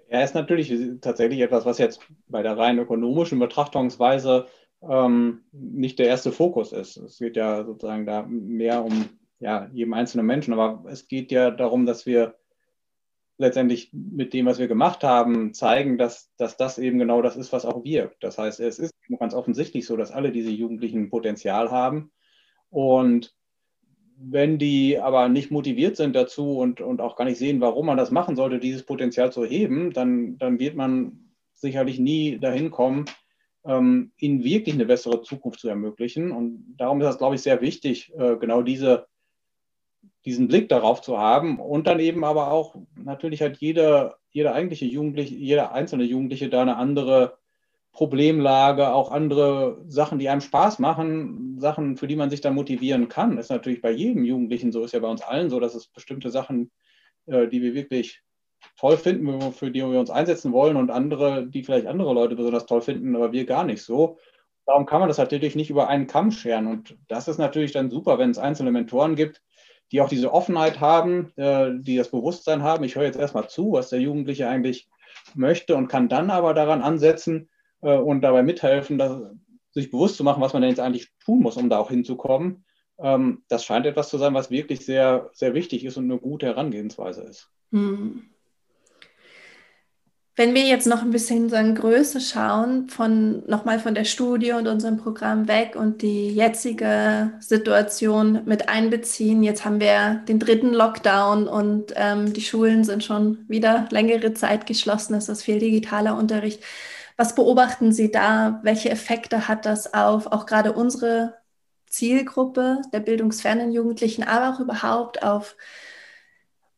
Er ist natürlich tatsächlich etwas, was jetzt bei der rein ökonomischen Betrachtungsweise ähm, nicht der erste Fokus ist. Es geht ja sozusagen da mehr um ja, jedem einzelnen Menschen. Aber es geht ja darum, dass wir letztendlich mit dem, was wir gemacht haben, zeigen, dass, dass das eben genau das ist, was auch wirkt. Das heißt, es ist ganz offensichtlich so, dass alle diese Jugendlichen Potenzial haben. Und wenn die aber nicht motiviert sind dazu und, und auch gar nicht sehen, warum man das machen sollte, dieses Potenzial zu heben, dann, dann wird man sicherlich nie dahin kommen, ähm, ihnen wirklich eine bessere Zukunft zu ermöglichen. Und darum ist das, glaube ich, sehr wichtig, äh, genau diese diesen Blick darauf zu haben und dann eben aber auch, natürlich hat jeder, jeder eigentliche Jugendliche, jeder einzelne Jugendliche da eine andere Problemlage, auch andere Sachen, die einem Spaß machen, Sachen, für die man sich dann motivieren kann. Das ist natürlich bei jedem Jugendlichen so, ist ja bei uns allen so, dass es bestimmte Sachen, äh, die wir wirklich toll finden, für die wir uns einsetzen wollen und andere, die vielleicht andere Leute besonders toll finden, aber wir gar nicht so. Darum kann man das natürlich nicht über einen Kamm scheren. Und das ist natürlich dann super, wenn es einzelne Mentoren gibt, die auch diese Offenheit haben, äh, die das Bewusstsein haben, ich höre jetzt erstmal zu, was der Jugendliche eigentlich möchte und kann dann aber daran ansetzen äh, und dabei mithelfen, dass, sich bewusst zu machen, was man denn jetzt eigentlich tun muss, um da auch hinzukommen. ähm, das scheint etwas zu sein, was wirklich sehr, sehr wichtig ist und eine gute Herangehensweise ist. Hm. Wenn wir jetzt noch ein bisschen so in Größe schauen, von nochmal von der Studie und unserem Programm weg und die jetzige Situation mit einbeziehen. Jetzt haben wir den dritten Lockdown und ähm, die Schulen sind schon wieder längere Zeit geschlossen. Es ist viel digitaler Unterricht. Was beobachten Sie da? Welche Effekte hat das auf auch gerade unsere Zielgruppe der bildungsfernen Jugendlichen, aber auch überhaupt auf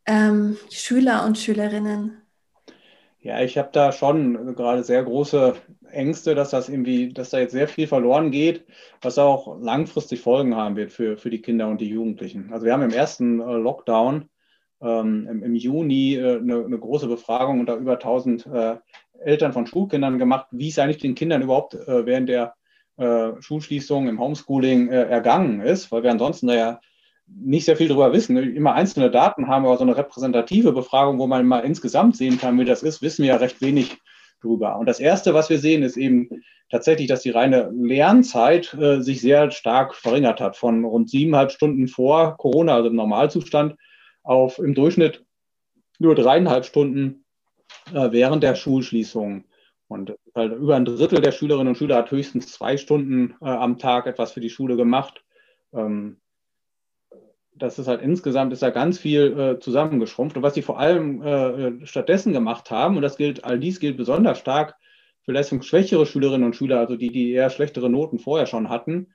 ähm, Schüler und Schülerinnen? Ja, ich habe da schon gerade sehr große Ängste, dass das irgendwie, dass da jetzt sehr viel verloren geht, was auch langfristig Folgen haben wird für, für die Kinder und die Jugendlichen. Also wir haben im ersten äh, Lockdown ähm, im, im, Juni äh, eine, eine, große Befragung unter über 1000 äh, Eltern von Schulkindern gemacht, wie es eigentlich den Kindern überhaupt äh, während der äh, Schulschließung im Homeschooling äh, ergangen ist, weil wir ansonsten da ja nicht sehr viel darüber wissen. Immer einzelne Daten haben, aber so eine repräsentative Befragung, wo man mal insgesamt sehen kann, wie das ist, wissen wir ja recht wenig drüber. Und das Erste, was wir sehen, ist eben tatsächlich, dass die reine Lernzeit äh, sich sehr stark verringert hat. Von rund siebeneinhalb Stunden vor Corona, also im Normalzustand, auf im Durchschnitt nur dreieinhalb Stunden äh, während der Schulschließung. Und halt über ein Drittel der Schülerinnen und Schüler hat höchstens zwei Stunden äh, am Tag etwas für die Schule gemacht. Ähm, das ist halt insgesamt ist da ganz viel äh, zusammengeschrumpft. Und was sie vor allem äh, stattdessen gemacht haben, und das gilt, all dies gilt besonders stark für leistungsschwächere Schülerinnen und Schüler, also die, die eher schlechtere Noten vorher schon hatten,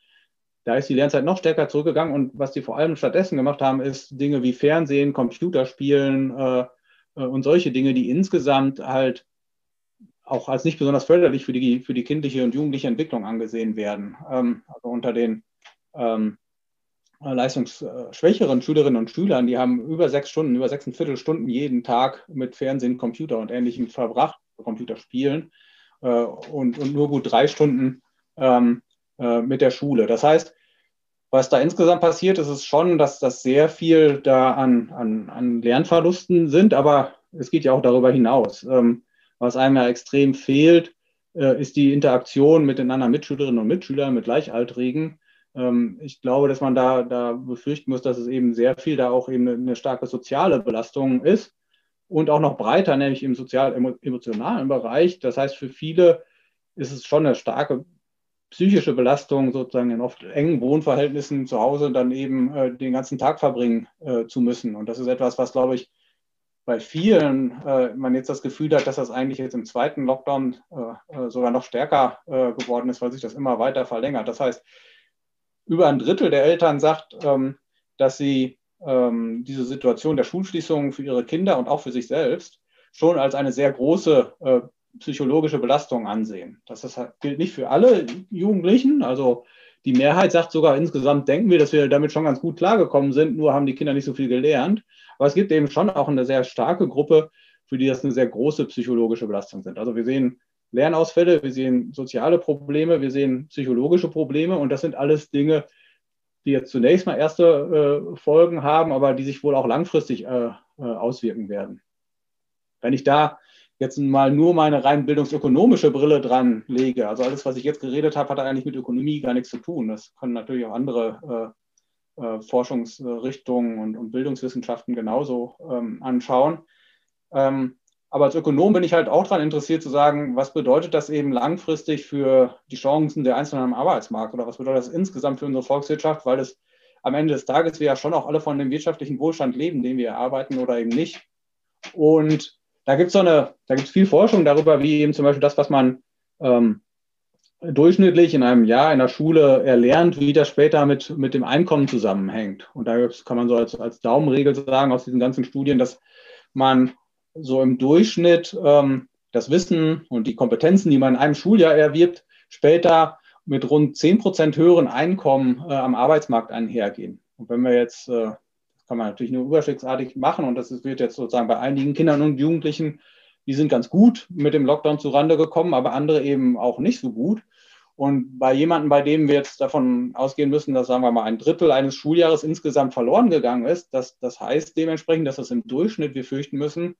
da ist die Lernzeit noch stärker zurückgegangen. Und was die vor allem stattdessen gemacht haben, ist Dinge wie Fernsehen, Computerspielen äh, äh und solche Dinge, die insgesamt halt auch als nicht besonders förderlich für die, für die kindliche und jugendliche Entwicklung angesehen werden. Ähm, also unter den ähm, leistungsschwächeren Schülerinnen und Schülern, die haben über sechs Stunden, über sechseinviertel Stunden jeden Tag mit Fernsehen, Computer und Ähnlichem verbracht, Computerspielen äh, und, und nur gut drei Stunden ähm, äh, mit der Schule. Das heißt, was da insgesamt passiert, ist es schon, dass das sehr viel da an, an, an Lernverlusten sind, aber es geht ja auch darüber hinaus. Ähm, was einem ja extrem fehlt, äh, ist die Interaktion mit den anderen Mitschülerinnen und Mitschülern, mit Gleichaltrigen. Ähm, ich glaube, dass man da, da befürchten muss, dass es eben sehr viel da auch eben eine, starke soziale Belastung ist und auch noch breiter, nämlich im sozial-emotionalen Bereich. Das heißt, für viele ist es schon eine starke psychische Belastung, sozusagen in oft engen Wohnverhältnissen zu Hause dann eben äh, den ganzen Tag verbringen äh, zu müssen. Und das ist etwas, was, glaube ich, bei vielen äh, man jetzt das Gefühl hat, dass das eigentlich jetzt im zweiten Lockdown äh, äh, sogar noch stärker äh, geworden ist, weil sich das immer weiter verlängert. Das heißt, über ein Drittel der Eltern sagt, ähm, dass sie ähm, diese Situation der Schulschließung für ihre Kinder und auch für sich selbst schon als eine sehr große äh, psychologische Belastung ansehen. Das, das gilt nicht für alle Jugendlichen. Also die Mehrheit sagt sogar, insgesamt denken wir, dass wir damit schon ganz gut klargekommen sind, nur haben die Kinder nicht so viel gelernt. Aber es gibt eben schon auch eine sehr starke Gruppe, für die das eine sehr große psychologische Belastung sind. Also wir sehen Lernausfälle, wir sehen soziale Probleme, wir sehen psychologische Probleme und das sind alles Dinge, die jetzt zunächst mal erste äh, Folgen haben, aber die sich wohl auch langfristig äh, äh, auswirken werden. Wenn ich da jetzt mal nur meine rein bildungsökonomische Brille dran lege, also alles, was ich jetzt geredet habe, hat eigentlich mit Ökonomie gar nichts zu tun. Das können natürlich auch andere äh, äh, Forschungsrichtungen und, und, Bildungswissenschaften genauso ähm, anschauen. Ähm, aber als Ökonom bin ich halt auch daran interessiert zu sagen, was bedeutet das eben langfristig für die Chancen der Einzelnen am Arbeitsmarkt oder was bedeutet das insgesamt für unsere Volkswirtschaft, weil es am Ende des Tages wir ja schon auch alle von dem wirtschaftlichen Wohlstand leben, den wir erarbeiten oder eben nicht. Und da gibt es so eine, da gibt es viel Forschung darüber, wie eben zum Beispiel das, was man ähm, durchschnittlich in einem Jahr in der Schule erlernt, wie das später mit, mit dem Einkommen zusammenhängt. Und da kann man so als, als Daumenregel sagen aus diesen ganzen Studien, dass man so im Durchschnitt ähm, das Wissen und die Kompetenzen, die man in einem Schuljahr erwirbt, später mit rund 10 Prozent höheren Einkommen äh, am Arbeitsmarkt einhergehen. Und wenn wir jetzt, äh, kann man natürlich nur überschlagsartig machen und das wird jetzt sozusagen bei einigen Kindern und Jugendlichen, die sind ganz gut mit dem Lockdown zurande gekommen, aber andere eben auch nicht so gut. Und bei jemandem, bei dem wir jetzt davon ausgehen müssen, dass, sagen wir mal, ein Drittel eines Schuljahres insgesamt verloren gegangen ist, das, das heißt dementsprechend, dass das im Durchschnitt, wir fürchten müssen,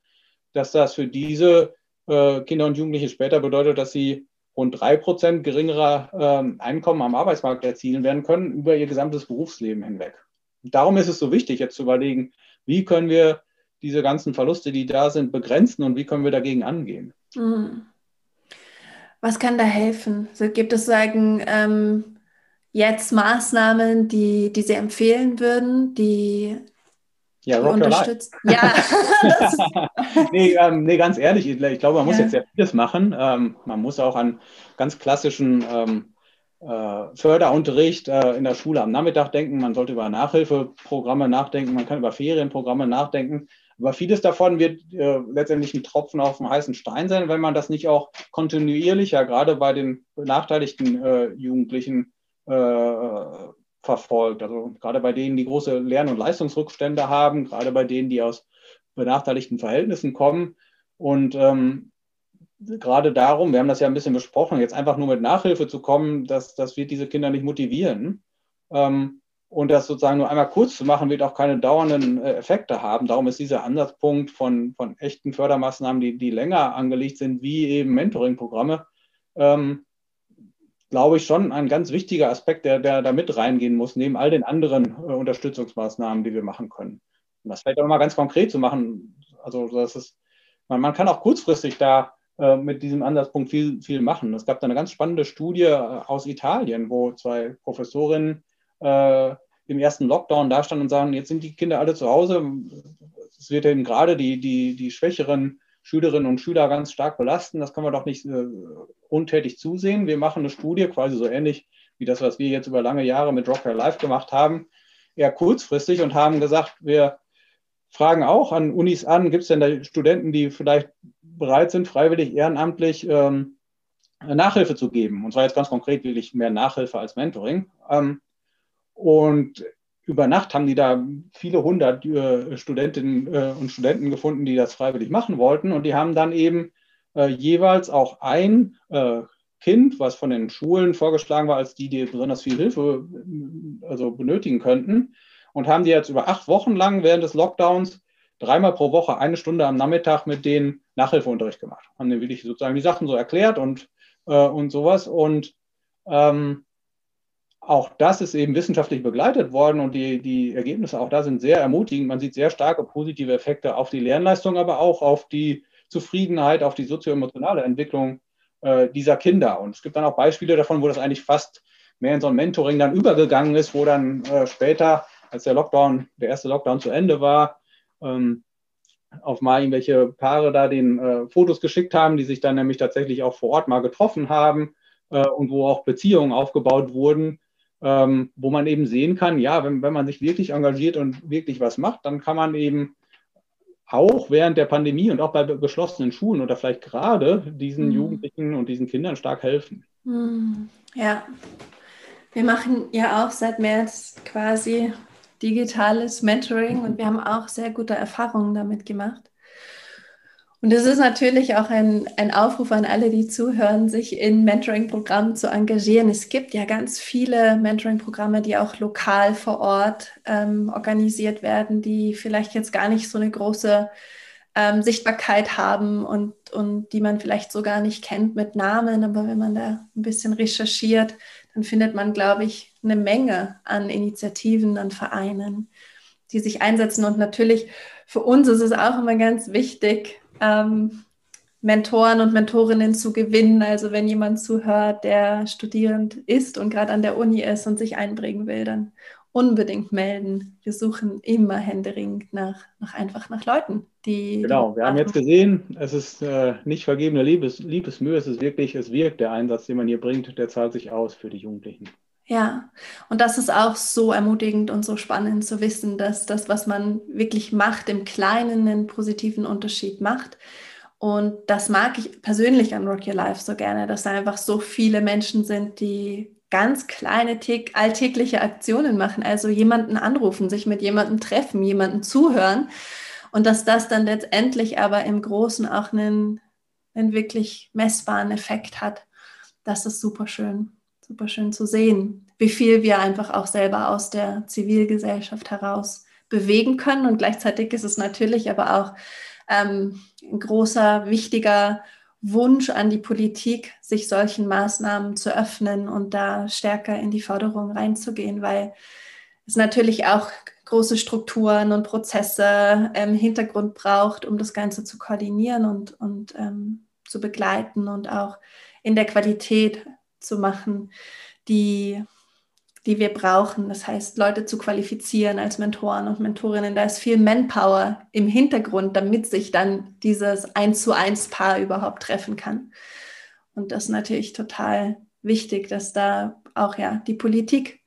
dass das für diese äh, Kinder und Jugendliche später bedeutet, dass sie rund drei Prozent geringerer ähm, Einkommen am Arbeitsmarkt erzielen werden können über ihr gesamtes Berufsleben hinweg. Und darum ist es so wichtig, jetzt zu überlegen, wie können wir diese ganzen Verluste, die da sind, begrenzen und wie können wir dagegen angehen. Mhm. Was kann da helfen? So, gibt es sagen ähm, jetzt Maßnahmen, die, die Sie empfehlen würden, die ja, Rock unterstützt. Ja. nee, ähm, nee, ganz ehrlich, ich, glaube, man muss ja. jetzt sehr vieles machen. Ähm, man muss auch an ganz klassischen ähm, äh, Förderunterricht äh, in der Schule am Nachmittag denken. Man sollte über Nachhilfeprogramme nachdenken. Man kann über Ferienprogramme nachdenken. Aber vieles davon wird äh, letztendlich ein Tropfen auf dem heißen Stein sein, wenn man das nicht auch kontinuierlich, ja gerade bei den benachteiligten äh, Jugendlichen äh, verfolgt. Also gerade bei denen, die große Lern- und Leistungsrückstände haben, gerade bei denen, die aus benachteiligten Verhältnissen kommen. Und ähm, gerade darum, wir haben das ja ein bisschen besprochen, jetzt einfach nur mit Nachhilfe zu kommen, das, das wird diese Kinder nicht motivieren. Ähm, und das sozusagen nur einmal kurz zu machen, wird auch keine dauernden äh, Effekte haben. Darum ist dieser Ansatzpunkt von, von echten Fördermaßnahmen, die, die länger angelegt sind, wie eben Mentoring-Programme, ähm, glaube ich, schon ein ganz wichtiger Aspekt, der, der da mit reingehen muss, neben all den anderen äh, Unterstützungsmaßnahmen, die wir machen können. Und das vielleicht auch mal ganz konkret zu machen. Also das ist, man, man kann auch kurzfristig da äh, mit diesem Ansatzpunkt viel, viel machen. Es gab da eine ganz spannende Studie äh, aus Italien, wo zwei Professorinnen äh, im ersten Lockdown da standen und sagen, jetzt sind die Kinder alle zu Hause. Es wird eben gerade die, die, die schwächeren Schülerinnen und Schüler ganz stark belasten. Das können wir doch nicht äh, untätig zusehen. Wir machen eine Studie, quasi so ähnlich wie das, was wir jetzt über lange Jahre mit Rocker Live gemacht haben, eher kurzfristig und haben gesagt, wir fragen auch an Unis an, gibt es denn da Studenten, die vielleicht bereit sind, freiwillig ehrenamtlich ähm, Nachhilfe zu geben? Und zwar jetzt ganz konkret wirklich mehr Nachhilfe als Mentoring. Ähm, und über Nacht haben die da viele hundert äh, Studentinnen äh, und Studenten gefunden, die das freiwillig machen wollten. Und die haben dann eben äh, jeweils auch ein äh, Kind, was von den Schulen vorgeschlagen war, als die, die besonders viel Hilfe also benötigen könnten. Und haben die jetzt über acht Wochen lang während des Lockdowns dreimal pro Woche eine Stunde am Nachmittag mit denen Nachhilfeunterricht gemacht. Haben denen wirklich sozusagen die Sachen so erklärt und, äh, und sowas. Und ähm, auch das ist eben wissenschaftlich begleitet worden und die, die Ergebnisse auch da sind sehr ermutigend. Man sieht sehr starke positive Effekte auf die Lernleistung, aber auch auf die Zufriedenheit, auf die sozioemotionale Entwicklung äh, dieser Kinder. Und es gibt dann auch Beispiele davon, wo das eigentlich fast mehr in so ein Mentoring dann übergegangen ist, wo dann äh, später, als der Lockdown, der erste Lockdown zu Ende war, ähm, auf mal irgendwelche Paare da den äh, Fotos geschickt haben, die sich dann nämlich tatsächlich auch vor Ort mal getroffen haben äh, und wo auch Beziehungen aufgebaut wurden, ähm, wo man eben sehen kann, ja, wenn, wenn man sich wirklich engagiert und wirklich was macht, dann kann man eben auch während der Pandemie und auch bei geschlossenen Schulen oder vielleicht gerade diesen mhm. Jugendlichen und diesen Kindern stark helfen. Mhm. Ja, wir machen ja auch seit März quasi digitales Mentoring und wir haben auch sehr gute Erfahrungen damit gemacht. Und es ist natürlich auch ein, ein Aufruf an alle, die zuhören, sich in Mentoring-Programmen zu engagieren. Es gibt ja ganz viele Mentoring-Programme, die auch lokal vor Ort ähm, organisiert werden, die vielleicht jetzt gar nicht so eine große ähm, Sichtbarkeit haben und, und die man vielleicht so gar nicht kennt mit Namen. Aber wenn man da ein bisschen recherchiert, dann findet man, glaube ich, eine Menge an Initiativen, an Vereinen, die sich einsetzen. Und natürlich für uns ist es auch immer ganz wichtig, ähm, Mentoren und Mentorinnen zu gewinnen. Also wenn jemand zuhört, der studierend ist und gerade an der Uni ist und sich einbringen will, dann unbedingt melden. Wir suchen immer händeringend nach, nach einfach nach Leuten, die. Genau, wir haben jetzt gesehen, es ist äh, nicht vergebene Liebes, Liebesmühe, es ist wirklich, es wirkt der Einsatz, den man hier bringt, der zahlt sich aus für die Jugendlichen. Ja, und das ist auch so ermutigend und so spannend zu wissen, dass das, was man wirklich macht, im Kleinen einen positiven Unterschied macht. Und das mag ich persönlich an Rock Your Life so gerne, dass da einfach so viele Menschen sind, die ganz kleine alltägliche Aktionen machen. Also jemanden anrufen, sich mit jemandem treffen, jemanden zuhören. Und dass das dann letztendlich aber im Großen auch einen, einen wirklich messbaren Effekt hat. Das ist super schön super schön zu sehen, wie viel wir einfach auch selber aus der Zivilgesellschaft heraus bewegen können. Und gleichzeitig ist es natürlich aber auch ähm, ein großer, wichtiger Wunsch an die Politik, sich solchen Maßnahmen zu öffnen und da stärker in die Förderung reinzugehen, weil es natürlich auch große Strukturen und Prozesse im Hintergrund braucht, um das Ganze zu koordinieren und, und ähm, zu begleiten und auch in der Qualität zu machen, die, die wir brauchen. Das heißt, Leute zu qualifizieren als Mentoren und Mentorinnen. Da ist viel Manpower im Hintergrund, damit sich dann dieses Eins zu eins Paar überhaupt treffen kann. Und das ist natürlich total wichtig, dass da auch ja die Politik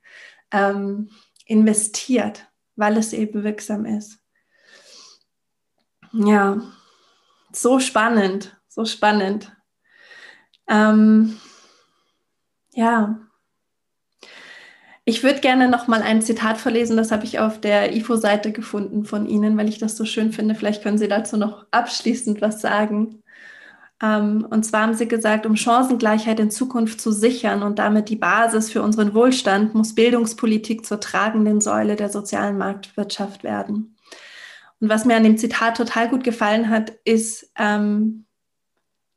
ähm, investiert, weil es eben wirksam ist. Ja, so spannend, so spannend. Ähm, ja, ich würde gerne noch mal ein Zitat verlesen, das habe ich auf der IFO-Seite gefunden von Ihnen, weil ich das so schön finde. Vielleicht können Sie dazu noch abschließend was sagen. Ähm, und zwar haben Sie gesagt, um Chancengleichheit in Zukunft zu sichern und damit die Basis für unseren Wohlstand, muss Bildungspolitik zur tragenden Säule der sozialen Marktwirtschaft werden. Und was mir an dem Zitat total gut gefallen hat, ist, ähm,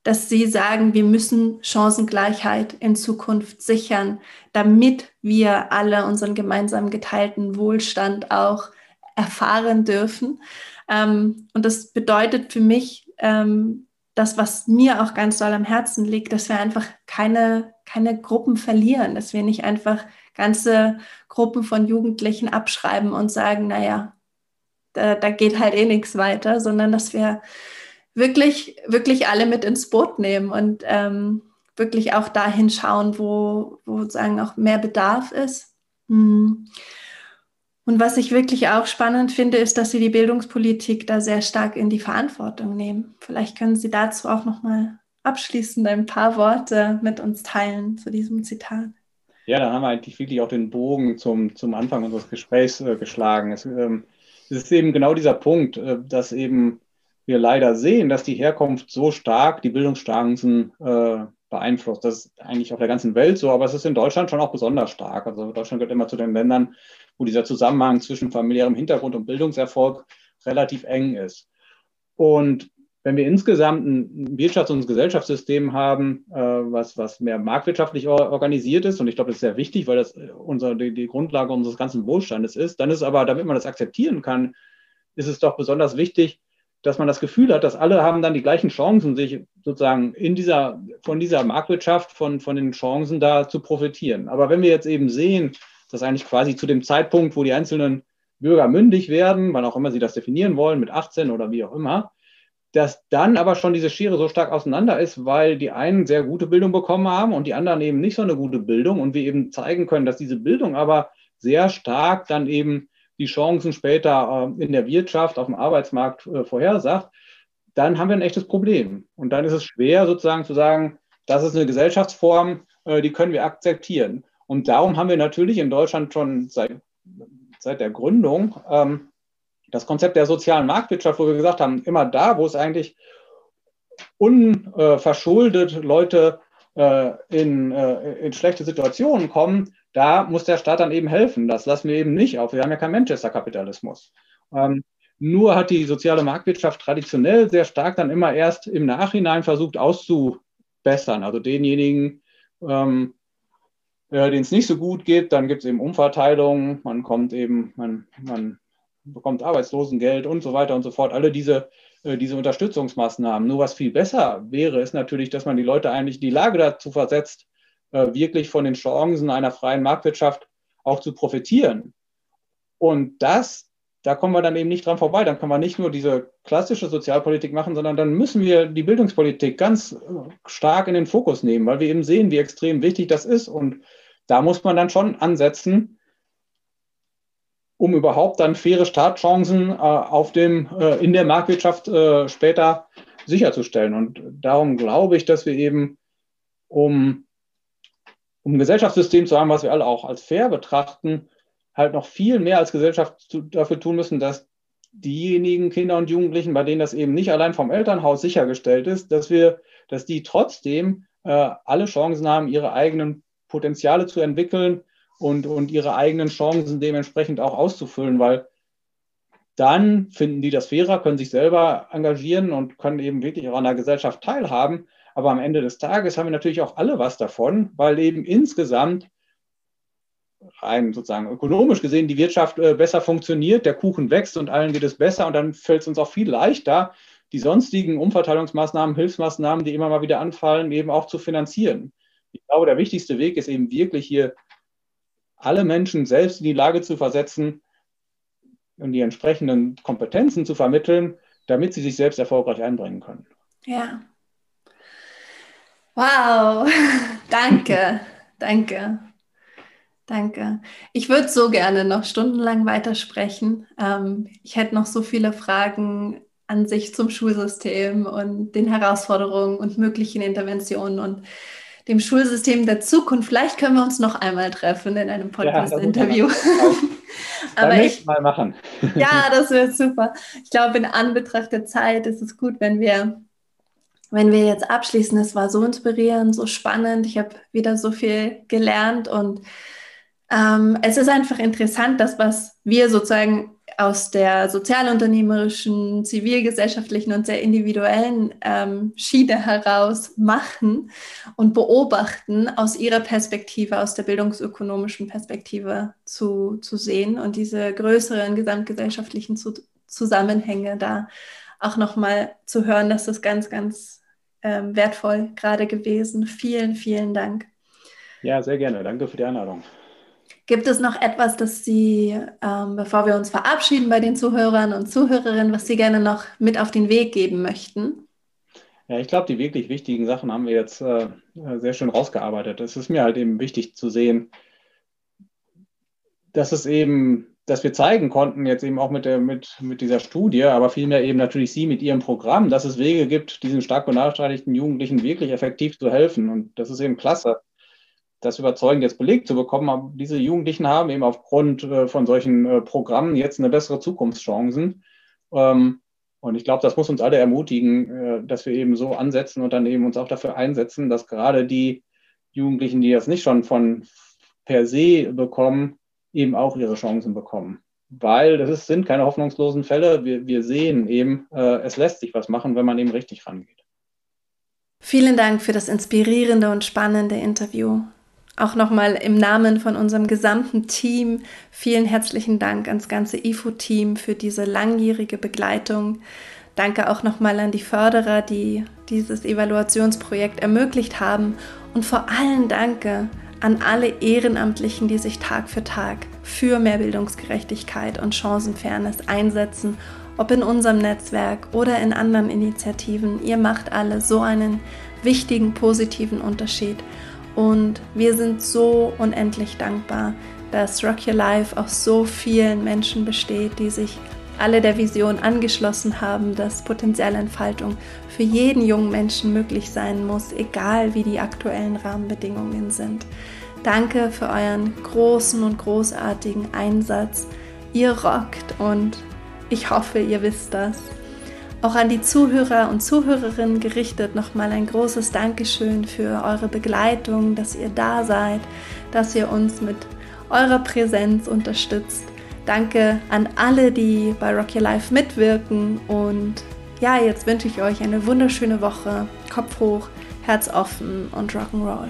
dass Sie sagen, wir müssen Chancengleichheit in Zukunft sichern, damit wir alle unseren gemeinsam geteilten Wohlstand auch erfahren dürfen. Ähm, und das bedeutet für mich, ähm, das, was mir auch ganz doll am Herzen liegt, dass wir einfach keine, keine Gruppen verlieren, dass wir nicht einfach ganze Gruppen von Jugendlichen abschreiben und sagen, naja, da, da geht halt eh nichts weiter, sondern dass wir wirklich, wirklich alle mit ins Boot nehmen und ähm, wirklich auch dahin schauen, wo, wo sozusagen auch mehr Bedarf ist. Hm. Und was ich wirklich auch spannend finde, ist, dass Sie die Bildungspolitik da sehr stark in die Verantwortung nehmen. Vielleicht können Sie dazu auch noch mal abschließend ein paar Worte mit uns teilen zu diesem Zitat. Ja, da haben wir eigentlich wirklich auch den Bogen zum, zum Anfang unseres Gesprächs äh, geschlagen. Es, ähm, es, ist eben genau dieser Punkt, äh, dass eben wir leider sehen, dass die Herkunft so stark die Bildungschancen äh, beeinflusst. Das ist eigentlich auf der ganzen Welt so, aber es ist in Deutschland schon auch besonders stark. Also Deutschland gehört immer zu den Ländern, wo dieser Zusammenhang zwischen familiärem Hintergrund und Bildungserfolg relativ eng ist. Und wenn wir insgesamt ein Wirtschafts- und Gesellschaftssystem haben, äh, was, was mehr marktwirtschaftlich organisiert ist, und ich glaube, das ist sehr wichtig, weil das unser, die, die Grundlage unseres ganzen Wohlstandes ist, dann ist aber, damit man das akzeptieren kann, ist es doch besonders wichtig, dass man das Gefühl hat, dass alle haben dann die gleichen Chancen, sich sozusagen in dieser, von dieser Marktwirtschaft, von, von den Chancen da zu profitieren. Aber wenn wir jetzt eben sehen, dass eigentlich quasi zu dem Zeitpunkt, wo die einzelnen Bürger mündig werden, wann auch immer sie das definieren wollen, mit 18 oder wie auch immer, dass dann aber schon diese Schere so stark auseinander ist, weil die einen sehr gute Bildung bekommen haben und die anderen eben nicht so eine gute Bildung und wir eben zeigen können, dass diese Bildung aber sehr stark dann eben die Chancen später äh, in der Wirtschaft, auf dem Arbeitsmarkt äh, vorhersagt, dann haben wir ein echtes Problem. Und dann ist es schwer sozusagen zu sagen, das ist eine Gesellschaftsform, äh, die können wir akzeptieren. Und darum haben wir natürlich in Deutschland schon seit, seit der Gründung ähm, das Konzept der sozialen Marktwirtschaft, wo wir gesagt haben, immer da, wo es eigentlich unverschuldet Leute in, in schlechte Situationen kommen, da muss der Staat dann eben helfen. Das lassen wir eben nicht auf. Wir haben ja keinen Manchester-Kapitalismus. Ähm, nur hat die soziale Marktwirtschaft traditionell sehr stark dann immer erst im Nachhinein versucht auszubessern. Also denjenigen, ähm, äh, denen es nicht so gut geht, dann gibt es eben Umverteilungen, man kommt eben, man, man bekommt Arbeitslosengeld und so weiter und so fort. Alle diese, äh, diese Unterstützungsmaßnahmen. Nur was viel besser wäre, ist natürlich, dass man die Leute eigentlich die Lage dazu versetzt, äh, wirklich von den Chancen einer freien Marktwirtschaft auch zu profitieren. Und das, da kommen wir dann eben nicht dran vorbei. Dann können wir nicht nur diese klassische Sozialpolitik machen, sondern dann müssen wir die Bildungspolitik ganz äh, stark in den Fokus nehmen, weil wir eben sehen, wie extrem wichtig das ist. Und da muss man dann schon ansetzen, um überhaupt dann faire Startchancen äh, auf dem, äh, in der Marktwirtschaft äh, später sicherzustellen. Und darum glaube ich, dass wir eben, um um ein Gesellschaftssystem zu haben, was wir alle auch als fair betrachten, halt noch viel mehr als Gesellschaft zu, dafür tun müssen, dass diejenigen Kinder und Jugendlichen, bei denen das eben nicht allein vom Elternhaus sichergestellt ist, dass wir, dass die trotzdem äh, alle Chancen haben, ihre eigenen Potenziale zu entwickeln und, und ihre eigenen Chancen dementsprechend auch auszufüllen, weil dann finden die das fairer, können sich selber engagieren und können eben wirklich auch an der Gesellschaft teilhaben. Aber am Ende des Tages haben wir natürlich auch alle was davon, weil eben insgesamt rein sozusagen ökonomisch gesehen die Wirtschaft äh, besser funktioniert, der Kuchen wächst und allen geht es besser und dann fällt es uns auch viel leichter, die sonstigen Umverteilungsmaßnahmen, Hilfsmaßnahmen, die immer mal wieder anfallen, eben auch zu finanzieren. Ich glaube, der wichtigste Weg ist eben wirklich hier alle Menschen selbst in die Lage zu versetzen und die entsprechenden Kompetenzen zu vermitteln, damit sie sich selbst erfolgreich einbringen können. Ja. Wow, danke, danke. Danke. Ich würde so gerne noch stundenlang weitersprechen. Ähm, ich hätte noch so viele Fragen an sich zum Schulsystem und den Herausforderungen und möglichen Interventionen und dem Schulsystem der Zukunft. Vielleicht können wir uns noch einmal treffen in einem Podcast-Interview. Ja, Aber ich mal machen. ja, das wäre super. Ich glaube, in Anbetracht der Zeit ist es gut, wenn wir wenn wir jetzt abschließen. Es war so inspirierend, so spannend. Ich habe wieder so viel gelernt und ähm, es ist einfach interessant, dass was wir sozusagen aus der sozialunternehmerischen, zivilgesellschaftlichen und sehr individuellen ähm, Schiene heraus machen und beobachten, aus ihrer Perspektive, aus der bildungsökonomischen Perspektive zu, zu sehen und diese größeren gesamtgesellschaftlichen zu, Zusammenhänge da auch nochmal zu hören, das ist ganz, ganz ähm, wertvoll gerade gewesen. Vielen, vielen Dank. Ja, sehr gerne. Danke für die Einladung. Gibt es noch etwas, das Sie, ähm, bevor wir uns verabschieden bei den Zuhörern und Zuhörerinnen, was Sie gerne noch mit auf den Weg geben möchten? Ja, ich glaube, die wirklich wichtigen Sachen haben wir jetzt äh, sehr schön rausgearbeitet. Es ist mir halt eben wichtig zu sehen, dass es eben, dass wir zeigen konnten, jetzt eben auch mit, der, mit, mit dieser Studie, aber vielmehr eben natürlich Sie mit Ihrem Programm, dass es Wege gibt, diesen stark benachteiligten Jugendlichen wirklich effektiv zu helfen. Und das ist eben klasse das überzeugend jetzt belegt zu bekommen. Aber diese Jugendlichen haben eben aufgrund äh, von solchen äh, Programmen jetzt eine bessere Zukunftschancen. Ähm, und ich glaube, das muss uns alle ermutigen, äh, dass wir eben so ansetzen und dann eben uns auch dafür einsetzen, dass gerade die Jugendlichen, die das nicht schon von per se bekommen, eben auch ihre Chancen bekommen. Weil das ist, sind keine hoffnungslosen Fälle. Wir, wir sehen eben, äh, es lässt sich was machen, wenn man eben richtig rangeht. Vielen Dank für das inspirierende und spannende Interview. Auch nochmal im Namen von unserem gesamten Team vielen herzlichen Dank ans ganze IFO-Team für diese langjährige Begleitung. Danke auch nochmal an die Förderer, die dieses Evaluationsprojekt ermöglicht haben. Und vor allem danke an alle Ehrenamtlichen, die sich Tag für Tag für mehr Bildungsgerechtigkeit und Chancenfairness einsetzen, ob in unserem Netzwerk oder in anderen Initiativen. Ihr macht alle so einen wichtigen, positiven Unterschied. Und wir sind so unendlich dankbar, dass Rock Your Life aus so vielen Menschen besteht, die sich alle der Vision angeschlossen haben, dass potenzielle Entfaltung für jeden jungen Menschen möglich sein muss, egal wie die aktuellen Rahmenbedingungen sind. Danke für euren großen und großartigen Einsatz. Ihr rockt und ich hoffe, ihr wisst das. Auch an die Zuhörer und Zuhörerinnen gerichtet nochmal ein großes Dankeschön für eure Begleitung, dass ihr da seid, dass ihr uns mit eurer Präsenz unterstützt. Danke an alle, die bei Rock Your Life mitwirken und ja, jetzt wünsche ich euch eine wunderschöne Woche. Kopf hoch, Herz offen und Rock'n'Roll.